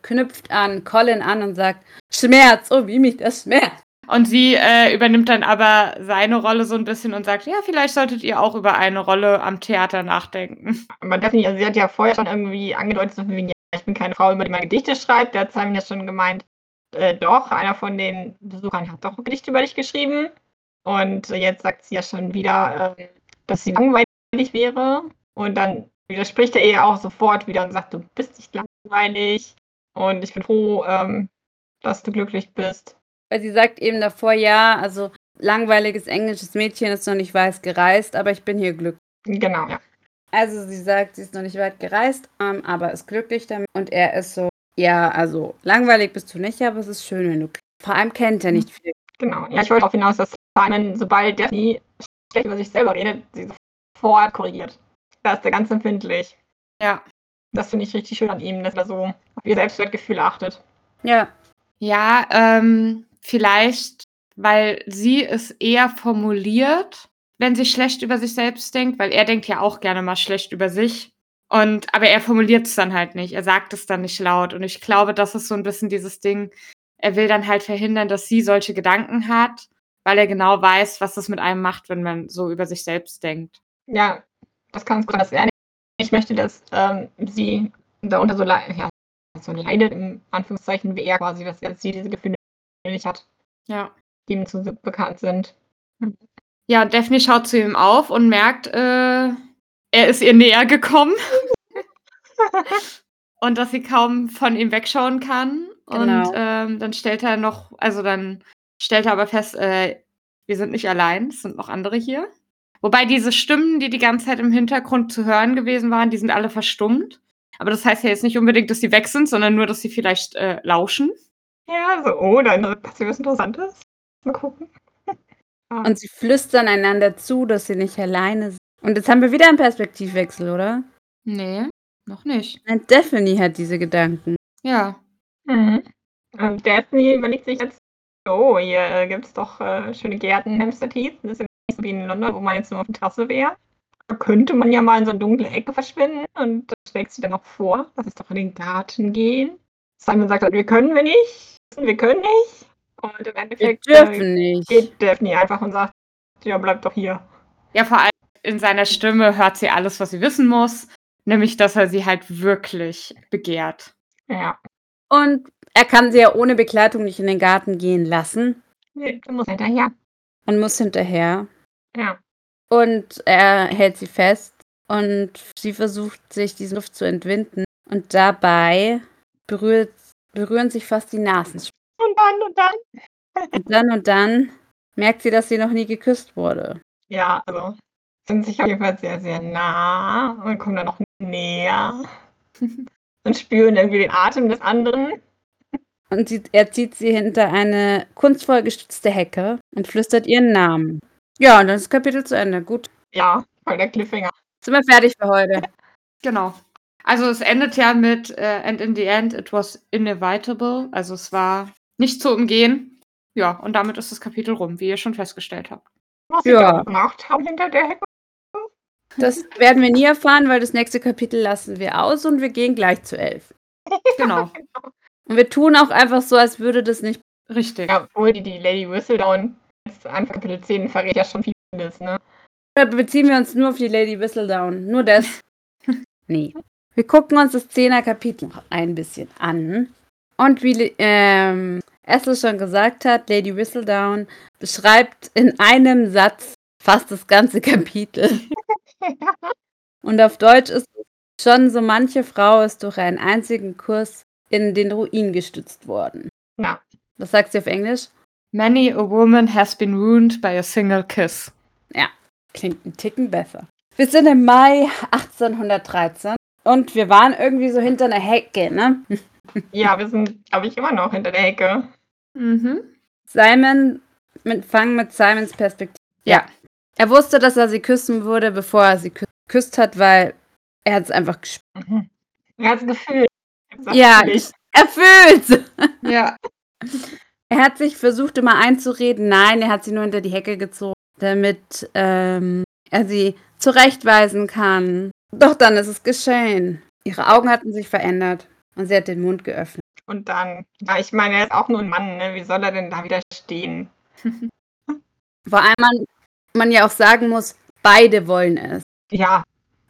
knüpft an Colin an und sagt, Schmerz, oh, wie mich das schmerzt. Und sie äh, übernimmt dann aber seine Rolle so ein bisschen und sagt, ja, vielleicht solltet ihr auch über eine Rolle am Theater nachdenken. Aber Daphne, also sie hat ja vorher schon irgendwie angedeutet, so wegen, ja, ich bin keine Frau, über die man Gedichte schreibt. Da hat Simon ja schon gemeint, äh, doch, einer von den Besuchern hat doch ein Gedicht über dich geschrieben. Und jetzt sagt sie ja schon wieder, äh, dass sie langweilig wäre. Und dann widerspricht er ihr auch sofort wieder und sagt, du bist nicht langweilig. Und ich bin froh, ähm, dass du glücklich bist. Weil sie sagt eben davor, ja, also langweiliges englisches Mädchen ist noch nicht weiß gereist, aber ich bin hier glücklich. Genau, ja. Also sie sagt, sie ist noch nicht weit gereist, ähm, aber ist glücklich damit. Und er ist so, ja, also langweilig bist du nicht, aber es ist schön, wenn du. Vor allem kennt er nicht viel. Genau. Ja, ich wollte darauf hinaus, dass Simon, sobald Daphne schlecht über sich selber redet, sie sofort korrigiert. Da ist er ganz empfindlich. Ja. Das finde ich richtig schön an ihm, dass er so auf ihr Selbstwertgefühl achtet. Ja, Ja, ähm, vielleicht, weil sie es eher formuliert, wenn sie schlecht über sich selbst denkt, weil er denkt ja auch gerne mal schlecht über sich. Und, aber er formuliert es dann halt nicht. Er sagt es dann nicht laut. Und ich glaube, das ist so ein bisschen dieses Ding. Er will dann halt verhindern, dass sie solche Gedanken hat, weil er genau weiß, was das mit einem macht, wenn man so über sich selbst denkt. Ja, das kann es gut, dass er nicht möchte, dass ähm, sie darunter so, lei- ja, so leidet, im Anführungszeichen, wie er quasi, dass er sie diese Gefühle nicht hat, Ja. die ihm zu bekannt sind. Ja, und Daphne schaut zu ihm auf und merkt, äh, er ist ihr näher gekommen. und dass sie kaum von ihm wegschauen kann. Und Genau. ähm, dann stellt er noch, also dann stellt er aber fest, äh, wir sind nicht allein, es sind noch andere hier. Wobei diese Stimmen, die die ganze Zeit im Hintergrund zu hören gewesen waren, die sind alle verstummt. Aber das heißt ja jetzt nicht unbedingt, dass sie weg sind, sondern nur, dass sie vielleicht äh, lauschen. Ja, so, oh, da passiert was Interessantes. Mal gucken. und sie flüstern einander zu, dass sie nicht alleine sind. Und jetzt haben wir wieder einen Perspektivwechsel, oder? Nee, noch nicht. Nein, Daphne hat diese Gedanken. Ja. Mhm. Und Daphne überlegt sich jetzt, oh, hier äh, gibt es doch äh, schöne Gärten Heath. Das ist so wie in London, wo man jetzt nur auf der Terrasse wäre. Da könnte man ja mal in so eine dunkle Ecke verschwinden und das schlägt sie dann noch vor, lass uns doch in den Garten gehen. Simon sagt halt, wir können wir nicht, wir können nicht. Und im Wir Endeffekt dürfen äh, nicht. geht Daphne einfach und sagt, ja, bleib doch hier. Ja, vor allem in seiner Stimme hört sie alles, was sie wissen muss. Nämlich, dass er sie halt wirklich begehrt. Ja. Und er kann sie ja ohne Begleitung nicht in den Garten gehen lassen Nee, du musst hinterher. und muss hinterher. Ja. Und er hält sie fest und sie versucht sich diesen Luft zu entwinden. Und dabei berührt, berühren sich fast die Nasen. Und dann, und dann. Und dann und dann merkt sie, dass sie noch nie geküsst wurde. Ja, also sind sich auf jeden Fall sehr, sehr nah und kommen dann noch näher und spüren irgendwie den Atem des anderen. Und sie, er zieht sie hinter eine kunstvoll gestützte Hecke und flüstert ihren Namen. Ja, und dann ist das Kapitel zu Ende. Gut, Ja, voll der Cliffhanger. sind wir fertig für heute. Genau. Also es endet ja mit äh, And in the end it was inevitable. Also es war nicht zu umgehen. Ja, und damit ist das Kapitel rum, wie ihr schon festgestellt habt. Was sie Ja. da gemacht haben hinter der Hecke. Das werden wir nie erfahren, weil das nächste Kapitel lassen wir aus und wir gehen gleich zu elf. Genau. Und wir tun auch einfach so, als würde das nicht. Richtig. Ja, obwohl die, die Lady Whistledown jetzt Anfang Kapitel 10 verrät ja schon vieles, ne? Oder beziehen wir uns nur auf die Lady Whistledown? Nur das? nee. Wir gucken uns das Zehner Kapitel noch ein bisschen an. Und wie ähm, Essel schon gesagt hat, Lady Whistledown beschreibt in einem Satz fast das ganze Kapitel. Und auf Deutsch ist schon so manche Frau ist durch einen einzigen Kurs in den Ruin gestützt worden. Ja. Was sagt sie auf Englisch? Many a woman has been ruined by a single kiss. Klingt ein Ticken besser. Wir sind im Mai 1813 und wir waren irgendwie so hinter einer Hecke, ne? Ja, wir sind, glaube ich, immer noch hinter der Hecke. Mhm. Simon, mit, fangen mit Simons Perspektive. Ja. Er wusste, dass er sie küssen würde, bevor er sie kü- geküsst hat, weil er hat es einfach gespürt. Mhm. Er hat das Gefühl. Sagt Ja, er fühlt's. Ja. Er hat sich versucht, immer einzureden. Nein, er hat sie nur hinter die Hecke gezogen, damit ähm, er sie zurechtweisen kann. Doch dann ist es geschehen. Ihre Augen hatten sich verändert und sie hat den Mund geöffnet. Und dann, ja, ich meine, er ist auch nur ein Mann, ne? Wie soll er denn da widerstehen? Vor allem man, man ja auch sagen muss, beide wollen es. Ja,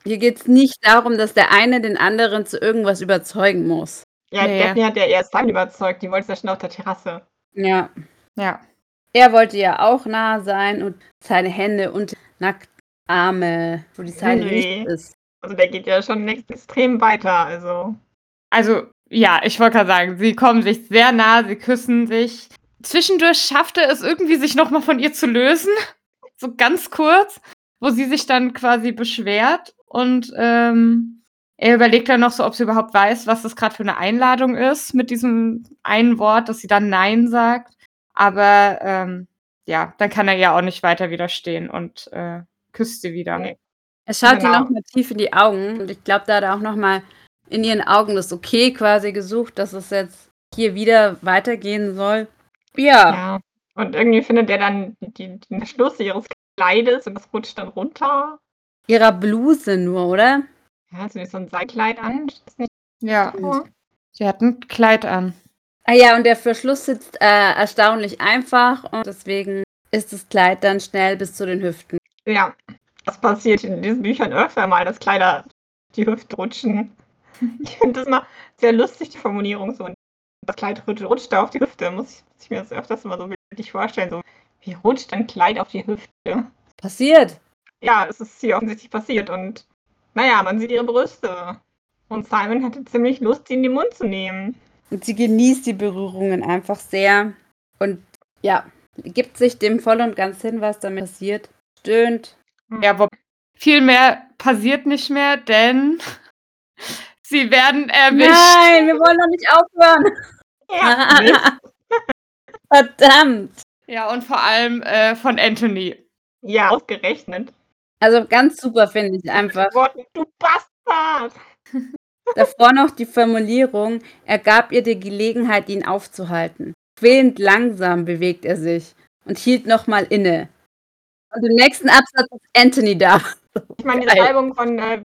Hier geht es nicht darum, dass der eine den anderen zu irgendwas überzeugen muss. ja, Nee. Daphne hat ja erst Simon überzeugt, die wollte es ja schon auf der Terrasse. Ja. Ja. Er wollte ja auch nah sein und seine Hände und Nacktarme, wo die Seite Nee. nicht ist. Also der geht ja schon extrem weiter, also. Also, ja, ich wollte gerade sagen, sie kommen sich sehr nah, sie küssen sich. Zwischendurch schafft er es irgendwie, sich nochmal von ihr zu lösen. So ganz kurz, wo sie sich dann quasi beschwert. Und ähm, er überlegt dann noch so, ob sie überhaupt weiß, was das gerade für eine Einladung ist, mit diesem einen Wort, dass sie dann Nein sagt. Aber ähm, ja, dann kann er ja auch nicht weiter widerstehen und äh, küsst sie wieder. Nee. Er schaut Genau. ihr nochmal tief in die Augen und ich glaube, da hat er auch nochmal in ihren Augen das Okay quasi gesucht, dass es jetzt hier wieder weitergehen soll. Ja, Ja. Und irgendwie findet er dann die, den Schluss ihres Kleides und das rutscht dann runter. ihrer Bluse nur, oder? Ja, hat sie so ein Seilkleid an? Nicht Ja, so? sie hat ein Kleid an. Ah ja, und der Verschluss sitzt äh, erstaunlich einfach und deswegen ist das Kleid dann schnell bis zu den Hüften. Ja. Das passiert in diesen Büchern öfter mal, dass Kleider die Hüfte rutschen. Ich finde das mal sehr lustig, die Formulierung so. Das Kleid rutscht, rutscht da auf die Hüfte. Muss ich, muss ich mir das öfters mal so bildlich vorstellen. So, wie rutscht ein Kleid auf die Hüfte? Passiert. Ja, es ist hier offensichtlich passiert und naja, man sieht ihre Brüste. Und Simon hatte ziemlich Lust, sie in den Mund zu nehmen. Und sie genießt die Berührungen einfach sehr und ja, gibt sich dem voll und ganz hin, was damit passiert. Stöhnt. Ja, aber viel mehr passiert nicht mehr, denn sie werden erwischt. Nein, wir wollen doch nicht aufhören. Ja. Verdammt. Ja, und vor allem äh, von Anthony. ja ausgerechnet. Also ganz super finde ich einfach. Worten, du Bastard! Davor noch die Formulierung, er gab ihr die Gelegenheit, ihn aufzuhalten. Quälend langsam bewegt er sich und hielt nochmal inne. Und im nächsten Absatz ist Anthony da. Ich meine, die. Beschreibung von, äh,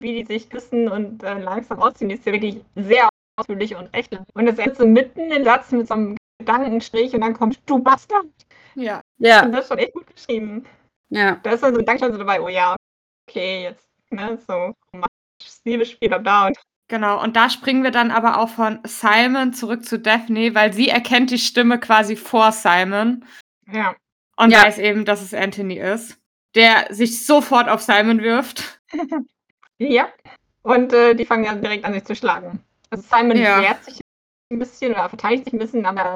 wie die sich küssen und äh, langsam ausziehen, die ist ja wirklich sehr ausführlich und echt. lang. Und das endet so mitten im Satz mit so einem Gedankenstrich und dann kommt du Bastard. Ja. Ja, Und das ist schon echt gut geschrieben. Ja. Da ist dann so ein Gedankenstand so dabei, oh ja, okay, jetzt, ne, so romantisches Liebesspiel, bla bla. Und Genau, und da springen wir dann aber auch von Simon zurück zu Daphne, weil sie erkennt die Stimme quasi vor Simon Ja. und Ja. weiß eben, dass es Anthony ist, der sich sofort auf Simon wirft. Ja. Und äh, die fangen dann direkt an, sich zu schlagen. Also Simon Ja. wehrt sich ein bisschen oder verteidigt sich ein bisschen, aber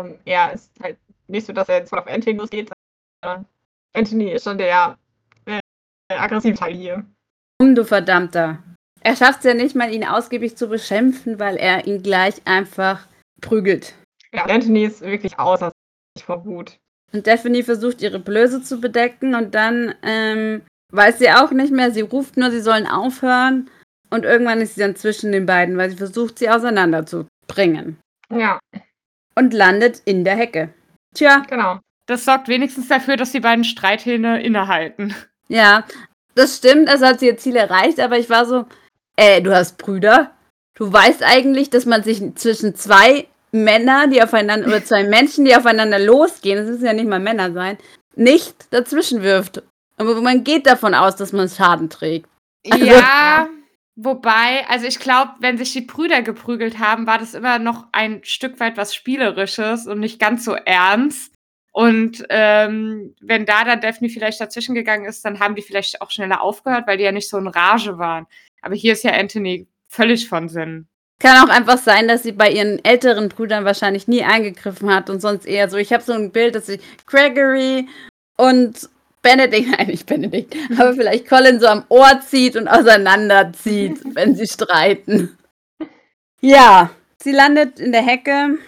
ähm, er ist halt nicht so, dass er jetzt voll auf Anthony losgeht, sondern Anthony ist schon der äh, aggressive Teil hier. Um, du Verdammter. Er schafft es ja nicht mal, ihn ausgiebig zu beschimpfen, weil er ihn gleich einfach prügelt. Ja, Anthony ist wirklich außer sich vor Wut. Und Daphne versucht, ihre Blöße zu bedecken und dann ähm, weiß sie auch nicht mehr. Sie ruft nur, sie sollen aufhören. Und irgendwann ist sie dann zwischen den beiden, weil sie versucht, sie auseinanderzubringen. Ja, Und landet in der Hecke. Tja, genau. Das sorgt wenigstens dafür, dass die beiden Streithähne innehalten. ja, das stimmt, also hat sie ihr Ziel erreicht, aber ich war so, äh, du hast Brüder? Du weißt eigentlich, dass man sich zwischen zwei Männer, die aufeinander, oder zwei Menschen, die aufeinander losgehen, das müssen ja nicht mal Männer sein, nicht dazwischen wirft. Aber man geht davon aus, dass man Schaden trägt. Also- Ja, wobei, also ich glaube, wenn sich die Brüder geprügelt haben, war das immer noch ein Stück weit was Spielerisches und nicht ganz so ernst. Und ähm, wenn da dann Daphne vielleicht dazwischen gegangen ist, dann haben die vielleicht auch schneller aufgehört, weil die ja nicht so in Rage waren. Aber hier ist ja Anthony völlig von Sinn. Kann auch einfach sein, dass sie bei ihren älteren Brüdern wahrscheinlich nie eingegriffen hat und sonst eher so. Ich habe so ein Bild, dass sie Gregory und Benedict, nein, nicht Benedict, aber vielleicht Colin so am Ohr zieht und auseinanderzieht, wenn sie streiten. Ja, sie landet in der Hecke.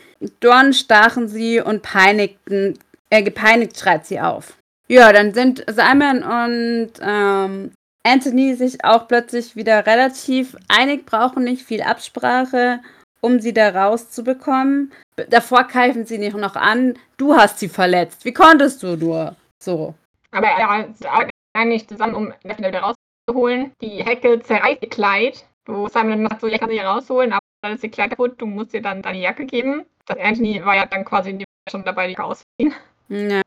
Dorn stachen sie und peinigten, äh, gepeinigt schreit sie auf. Ja, dann sind Simon und ähm, Anthony sich auch plötzlich wieder relativ einig, brauchen nicht viel Absprache, um sie da rauszubekommen. Davor keifen sie nicht noch an, du hast sie verletzt. Wie konntest du nur? So. Aber er arbeiten eigentlich zusammen, um Daphne wieder rauszuholen. Die Hecke zerreißt ihr Kleid, wo Simon sagt, so, ja, kann sie rausholen, aber dann ist ihr Kleid kaputt, du musst ihr dann deine Jacke geben. Das Anthony war ja dann quasi schon dabei, die Jacke auszuziehen. Ja.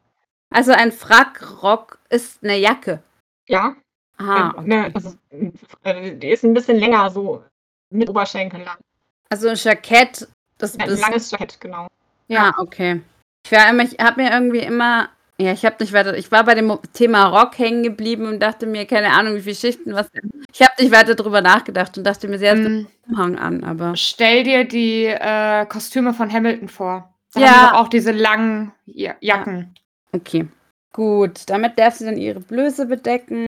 Also ein Frackrock ist eine Jacke. Ja, Aha. ne, ist, äh, die ist ein bisschen länger, so mit Oberschenkel lang. Also ein Jackett, das Ein ist. langes Jackett, genau. Ja, okay. Ich war immer, ich habe mir irgendwie immer, ja, ich habe nicht weiter, ich war bei dem Thema Rock hängen geblieben und dachte mir, keine Ahnung, wie viele Schichten, was. Ich habe nicht weiter drüber nachgedacht und dachte mir, sie hat den Mm, Umhang an, aber. Stell dir die äh, Kostüme von Hamilton vor. Da Ja. auch diese langen ja Jacken. Okay. Gut, damit darf sie dann ihre Blöße bedecken.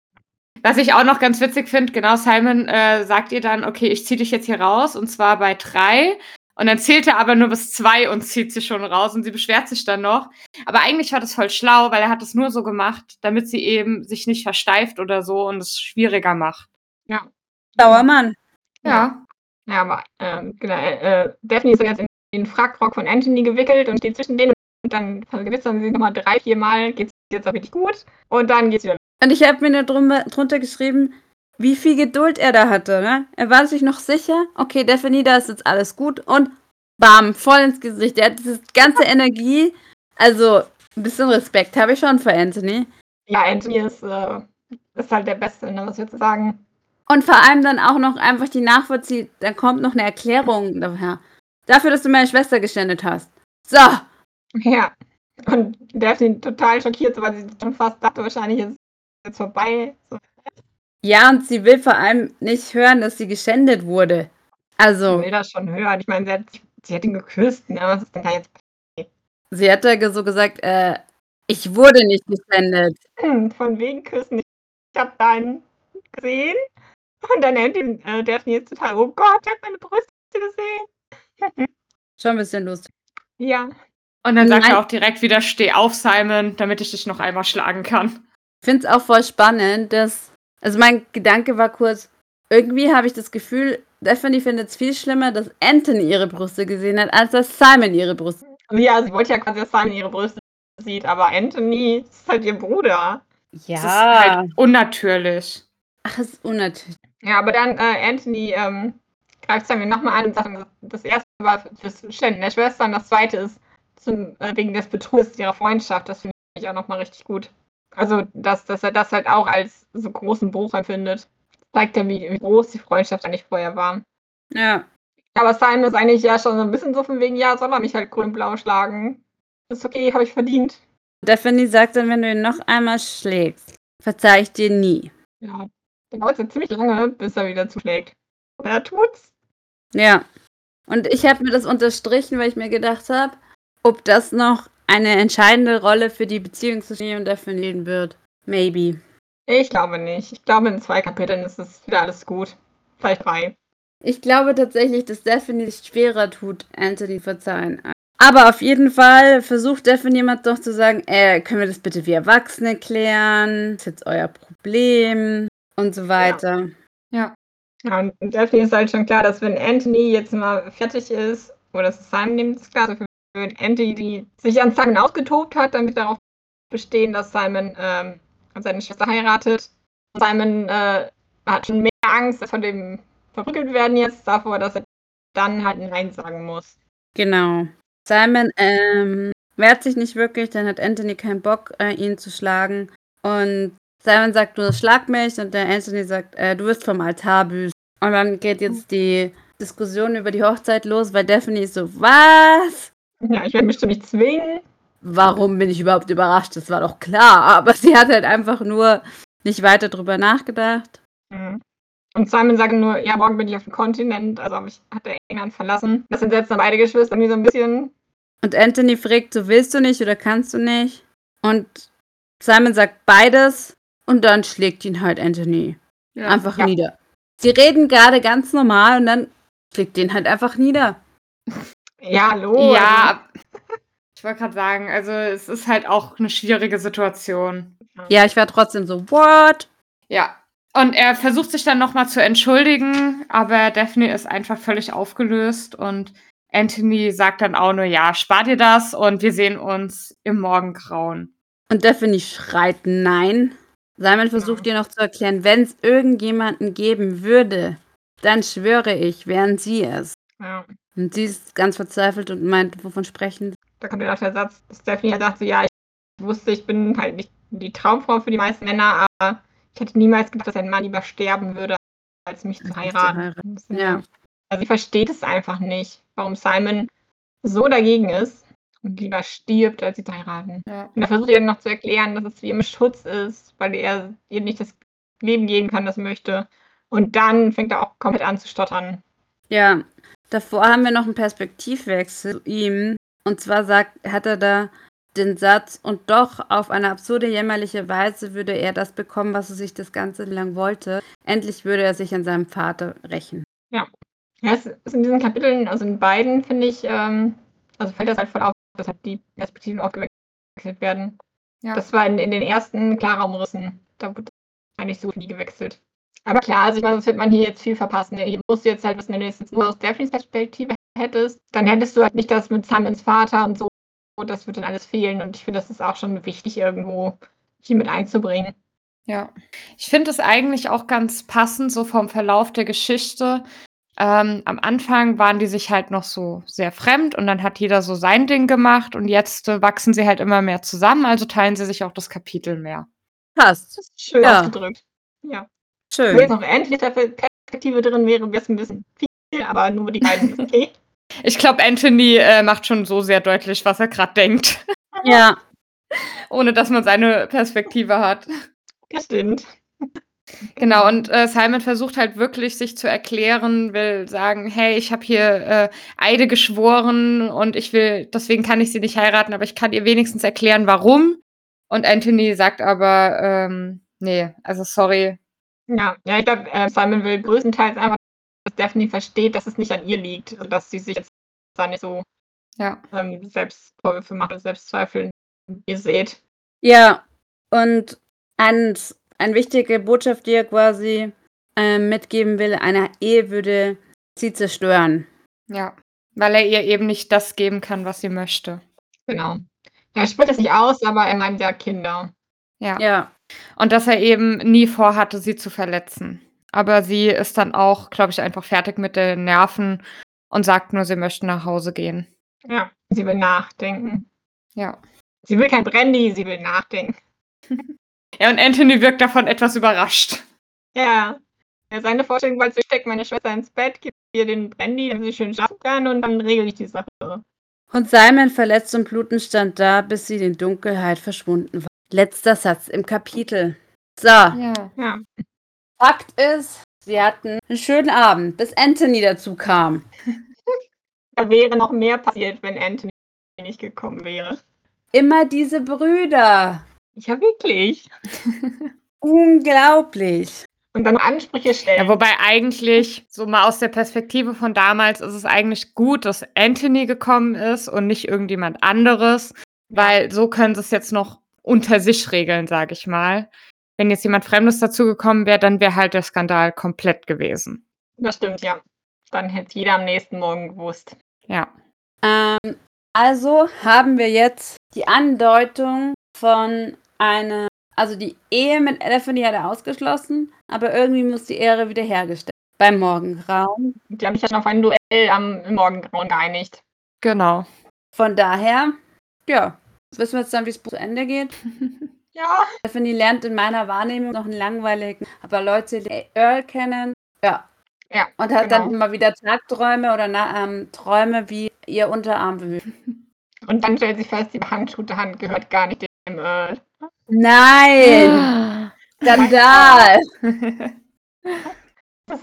Was ich auch noch ganz witzig finde, genau, Simon äh, sagt ihr dann, okay, ich ziehe dich jetzt hier raus und zwar bei drei. Und dann zählt er aber nur bis zwei und zieht sie schon raus und sie beschwert sich dann noch. Aber eigentlich war das voll schlau, weil er hat das nur so gemacht, damit sie eben sich nicht versteift oder so und es schwieriger macht. Sauer Mann. Ja. Ja, aber ähm, genau, äh, Daphne ist jetzt in den Frackrock von Anthony gewickelt und steht zwischen denen und dann vergewissern sie nochmal drei, vier Mal, geht's jetzt auch richtig gut. Und dann geht's wieder Und ich habe mir nur drunter, drunter geschrieben, wie viel Geduld er da hatte. Ne? Er war sich noch sicher, okay, Daphne, da ist jetzt alles gut und bam, voll ins Gesicht. Er hat diese ganze Energie. Also, ein bisschen Respekt habe ich schon für Anthony. Ja, Anthony ist, äh, ist halt der Beste, ne, was wir jetzt sagen. Und vor allem dann auch noch einfach die Nachvollziehung, dann kommt noch eine Erklärung daher. Dafür, dass du meine Schwester geschändet hast. So, Ja. Und Daphne total schockiert, weil sie schon fast dachte, wahrscheinlich ist es jetzt vorbei. So, ja, und sie will vor allem nicht hören, dass sie geschändet wurde. ich Also, will das schon hören. Ich meine, sie hat, sie hat ihn geküsst, ne? Was ist denn da jetzt sie hat ge- so gesagt, äh, ich wurde nicht geschändet. Hm, Von wegen küssen. Ich habe deinen gesehen. Und dann nennt ihn äh, Daphne jetzt total, oh Gott, ich habe meine Brüste gesehen. Schon ein bisschen lustig. Ja. Und dann sagt Nein. er auch direkt wieder, steh auf, Simon, damit ich dich noch einmal schlagen kann. Ich finde es auch voll spannend, dass. Also, mein Gedanke war kurz, irgendwie habe ich das Gefühl, Daphne findet es viel schlimmer, dass Anthony ihre Brüste gesehen hat, als dass Simon ihre Brüste. Ja, sie wollte ja quasi, dass Simon ihre Brüste sieht, aber Anthony ist halt ihr Bruder. Das ist halt unnatürlich. Ach, es ist unnatürlich. Ja, aber dann äh, Anthony ähm, greift Simon nochmal an und sagt, das erste war fürs Ständen der Schwester und das zweite ist zum, äh, wegen des Betrugs ihrer Freundschaft. Das finde ich auch nochmal richtig gut. Also, dass, dass er das halt auch als so großen Bruch empfindet. Zeigt ja, wie, wie groß die Freundschaft eigentlich vorher war. Ja. Aber Simon ist eigentlich ja schon so ein bisschen so von wegen, ja, soll er mich halt grün und blau schlagen. Ist okay, habe ich verdient. Daphne sagt dann, wenn du ihn noch einmal schlägst, verzeih ich dir nie. Ja, dann dauert es ja ziemlich lange, bis er wieder zuschlägt. Und er tut's. Ja. Und ich habe mir das unterstrichen, weil ich mir gedacht habe, ob das noch eine entscheidende Rolle für die Beziehung zwischen ihm und Daphne spielen wird. Maybe. Ich glaube nicht. Ich glaube, in zwei Kapiteln ist es wieder alles gut. Vielleicht drei. Ich glaube tatsächlich, dass Daphne sich schwerer tut, Anthony verzeihen. Aber auf jeden Fall versucht Daphne jemand doch zu sagen, äh, können wir das bitte wie Erwachsene klären? Das ist jetzt euer Problem und so weiter. Ja, und Daphne ist halt schon klar, dass wenn Anthony jetzt mal fertig ist, oder das ist Simon nimmt es klar, also wenn Anthony sich an Simon ausgetobt hat, damit darauf bestehen, dass Simon ähm, seine Schwester heiratet. Simon äh, hat schon mehr Angst vor dem verprügelt werden jetzt davor, dass er dann halt Nein sagen muss. Genau. Simon ähm, wehrt sich nicht wirklich, dann hat Anthony keinen Bock, äh, ihn zu schlagen. Und Simon sagt nur, schlag mich. Und der Anthony sagt, äh, du wirst vom Altar büßen. Und dann geht jetzt die Diskussion über die Hochzeit los, weil Daphne ist so, was? Ja, ich werde mich schon nicht zwingen. Warum bin ich überhaupt überrascht? Das war doch klar. Aber sie hat halt einfach nur nicht weiter drüber nachgedacht. Mhm. Und Simon sagt nur, ja, morgen bin ich auf dem Kontinent, also ich hatte England verlassen. Das sind jetzt beide Geschwister irgendwie so ein bisschen. Und Anthony fragt, so willst du nicht oder kannst du nicht? Und Simon sagt beides und dann schlägt ihn halt Anthony ja. einfach ja. nieder. Sie reden gerade ganz normal und dann schlägt ihn halt einfach nieder. Ja, hallo. Ja, ich wollte gerade sagen, also es ist halt auch eine schwierige Situation. Ja, ich war trotzdem so, what? Ja, und er versucht sich dann nochmal zu entschuldigen, aber Daphne ist einfach völlig aufgelöst und Anthony sagt dann auch nur, ja, spar dir das und wir sehen uns im Morgengrauen. Und Daphne schreit nein. Simon versucht ihr noch zu erklären, wenn es irgendjemanden geben würde, dann schwöre ich, wären sie es. Ja. Und sie ist ganz verzweifelt und meint, wovon sprechen Da kommt ja noch der Satz, Daphne halt dachte, ja, ich wusste, ich bin halt nicht die Traumfrau für die meisten Männer, aber ich hätte niemals gedacht, dass ein Mann lieber sterben würde, als mich zu heiraten. Zu heiraten. Ja. Also sie versteht es einfach nicht, warum Simon so dagegen ist und lieber stirbt, als sie zu heiraten. Ja. Und er versucht ihr dann noch zu erklären, dass es wie im Schutz ist, weil er ihr nicht das Leben geben kann, das möchte. Und dann fängt er auch komplett an zu stottern. Ja, davor haben wir noch einen Perspektivwechsel zu ihm. Und zwar sagt, hat er da den Satz, und doch auf eine absurde, jämmerliche Weise würde er das bekommen, was er sich das ganze lang wollte. Endlich würde er sich an seinem Vater rächen. Ja. Ja, es ist in diesen Kapiteln, also in beiden, finde ich, ähm, also fällt das halt voll auf, dass halt die Perspektiven auch gewechselt werden. Ja. Das war in, in den ersten Klarraumrissen. Da wurde eigentlich so nie gewechselt. Aber klar, also ich meine, sonst wird man hier jetzt viel verpassen. Hier musst du jetzt halt wissen, wenn du jetzt nur aus Daphnes Perspektive hättest, dann hättest du halt nicht das mit Simons Vater und so das wird dann alles fehlen. Und ich finde, das ist auch schon wichtig, irgendwo hier mit einzubringen. Ja, ich finde es eigentlich auch ganz passend, so vom Verlauf der Geschichte. Ähm, am Anfang waren die sich halt noch so sehr fremd und dann hat jeder so sein Ding gemacht und jetzt äh, wachsen sie halt immer mehr zusammen, also teilen sie sich auch das Kapitel mehr. Passt. Schön ja. ausgedrückt. Ja. Schön. Wenn jetzt noch endlich der Perspektive drin wäre, wäre es ein bisschen viel, aber nur die beiden okay. Ich glaube, Anthony äh, macht schon so sehr deutlich, was er gerade denkt. Ja. Ohne dass man seine Perspektive hat. Das stimmt. Genau, und äh, Simon versucht halt wirklich, sich zu erklären, will sagen, hey, ich habe hier äh, Eide geschworen und ich will, deswegen kann ich sie nicht heiraten, aber ich kann ihr wenigstens erklären, warum. Und Anthony sagt aber, ähm, nee, also sorry. Ja, ja ich glaube, äh, Simon will größtenteils einfach dass Daphne versteht, dass es nicht an ihr liegt, also dass sie sich jetzt da nicht so ja. ähm, Selbstvorwürfe macht oder Selbstzweifel, ihr seht. Ja, und ein, eine wichtige Botschaft, die er quasi äh, mitgeben will, eine Ehe würde sie zerstören. Ja, weil er ihr eben nicht das geben kann, was sie möchte. Genau. Er spricht das nicht aus, aber er meint ja Kinder. Ja. ja. Und dass er eben nie vorhatte, sie zu verletzen. Aber sie ist dann auch, glaube ich, einfach fertig mit den Nerven und sagt nur, sie möchte nach Hause gehen. Ja, sie will nachdenken. Ja. Sie will kein Brandy, sie will nachdenken. ja, und Anthony wirkt davon etwas überrascht. Ja. ja seine Vorstellung war, ich stecke meine Schwester ins Bett, gebe ihr den Brandy, damit sie schön schlafen kann und dann regel ich die Sache. Und Simon verletzt und blutend stand da, bis sie in Dunkelheit verschwunden war. Letzter Satz im Kapitel. So, Ja. Ja. Fakt ist, sie hatten einen schönen Abend, bis Anthony dazu kam. Da wäre noch mehr passiert, wenn Anthony nicht gekommen wäre. Immer diese Brüder. Ja, wirklich. Unglaublich. Und dann Ansprüche stellen. Ja, wobei eigentlich, so mal aus der Perspektive von damals, ist es eigentlich gut, dass Anthony gekommen ist und nicht irgendjemand anderes, weil so können sie es jetzt noch unter sich regeln, sage ich mal. Wenn jetzt jemand Fremdes dazugekommen wäre, dann wäre halt der Skandal komplett gewesen. Das stimmt, ja. Dann hätte jeder am nächsten Morgen gewusst. Ja. Ähm, also haben wir jetzt die Andeutung von einer, also die Ehe mit Elephant hat er ausgeschlossen, aber irgendwie muss die Ehre wiederhergestellt. Beim Morgengrauen. Ich glaube, ich hatte auf ein Duell am Morgengrauen geeinigt. Genau. Von daher, ja, wissen wir jetzt dann, wie es zu Ende geht. Ja. Stephanie lernt in meiner Wahrnehmung noch einen langweiligen, aber Leute, die Earl kennen, ja. Ja, Und hat dann genau. immer wieder Tagträume oder na, ähm, Träume, wie ihr Unterarm bemüht. Und dann stellt sich fest, die behandschuhte Hand gehört gar nicht dem Earl. Nein! Skandal!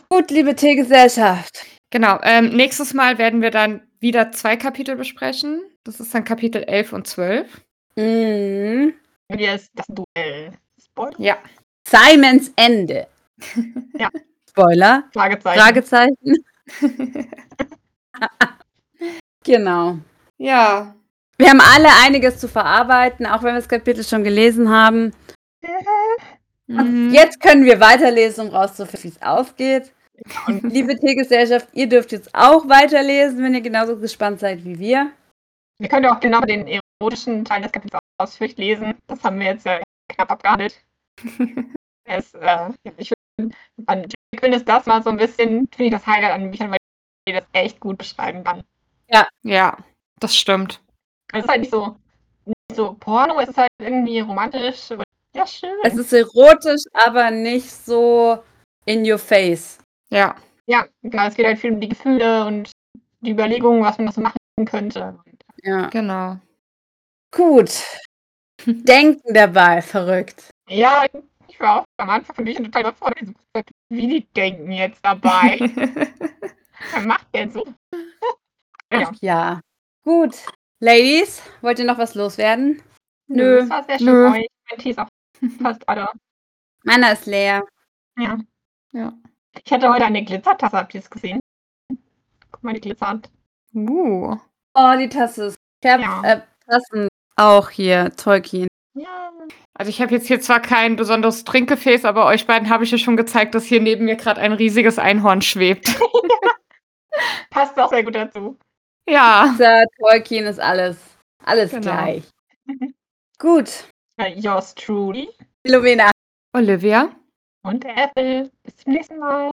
Gut, liebe Tiergesellschaft. genau. Ähm, nächstes Mal werden wir dann wieder zwei Kapitel besprechen. Das ist dann Kapitel 11 und 12. Mhm. Hier ist das Duell. Spoiler? Ja. Simons Ende. Ja. Spoiler. Fragezeichen. Fragezeichen. genau. Ja. Wir haben alle einiges zu verarbeiten, auch wenn wir das Kapitel schon gelesen haben. Mhm. Jetzt können wir weiterlesen, um rauszufinden, wie es ausgeht. Und Liebe Tiergesellschaft, ihr dürft jetzt auch weiterlesen, wenn ihr genauso gespannt seid wie wir. wir können ja auch genau den erotischen Teil des Kapitels ausführlich lesen. Das haben wir jetzt ja knapp abgehandelt. es, äh, ich finde, ist das mal so ein bisschen, finde ich das Highlight an den Büchern, weil die das echt gut beschreiben kann. Ja, das stimmt. Es ist halt nicht so, nicht so Porno, es ist halt irgendwie romantisch. Ja, schön. Es ist erotisch, aber nicht so in your face. Ja. ja, genau, es geht halt viel um die Gefühle und die Überlegungen, was man noch so machen könnte. Ja. Genau. Gut. Denken dabei, verrückt. Ja, ich war auch am Anfang von Büchern total überfordert. Wie die denken jetzt dabei. Wer macht denn so? ja, Ja. Gut. Ladies, wollt ihr noch was loswerden? nö. Nö. Das war sehr schön Nö. euch. Mein Tee ist auch fast alle. Meiner ist leer. Ja. Ja. Ich hatte heute eine Glitzertasse, habt ihr es gesehen? Guck mal, die glitzert. uh. Oh, die Tasse ist. Ich habe Ja. äh, Tassen auch hier, Tolkien. Ja. Also ich habe jetzt hier zwar kein besonderes Trinkgefäß, aber euch beiden habe ich ja schon gezeigt, dass hier neben mir gerade ein riesiges Einhorn schwebt. Passt auch sehr gut dazu. Ja. Dieser Tolkien ist alles. Alles Genau. gleich. Gut. Yours truly Lovena. Olivia. und Apple. Bis zum nächsten Mal.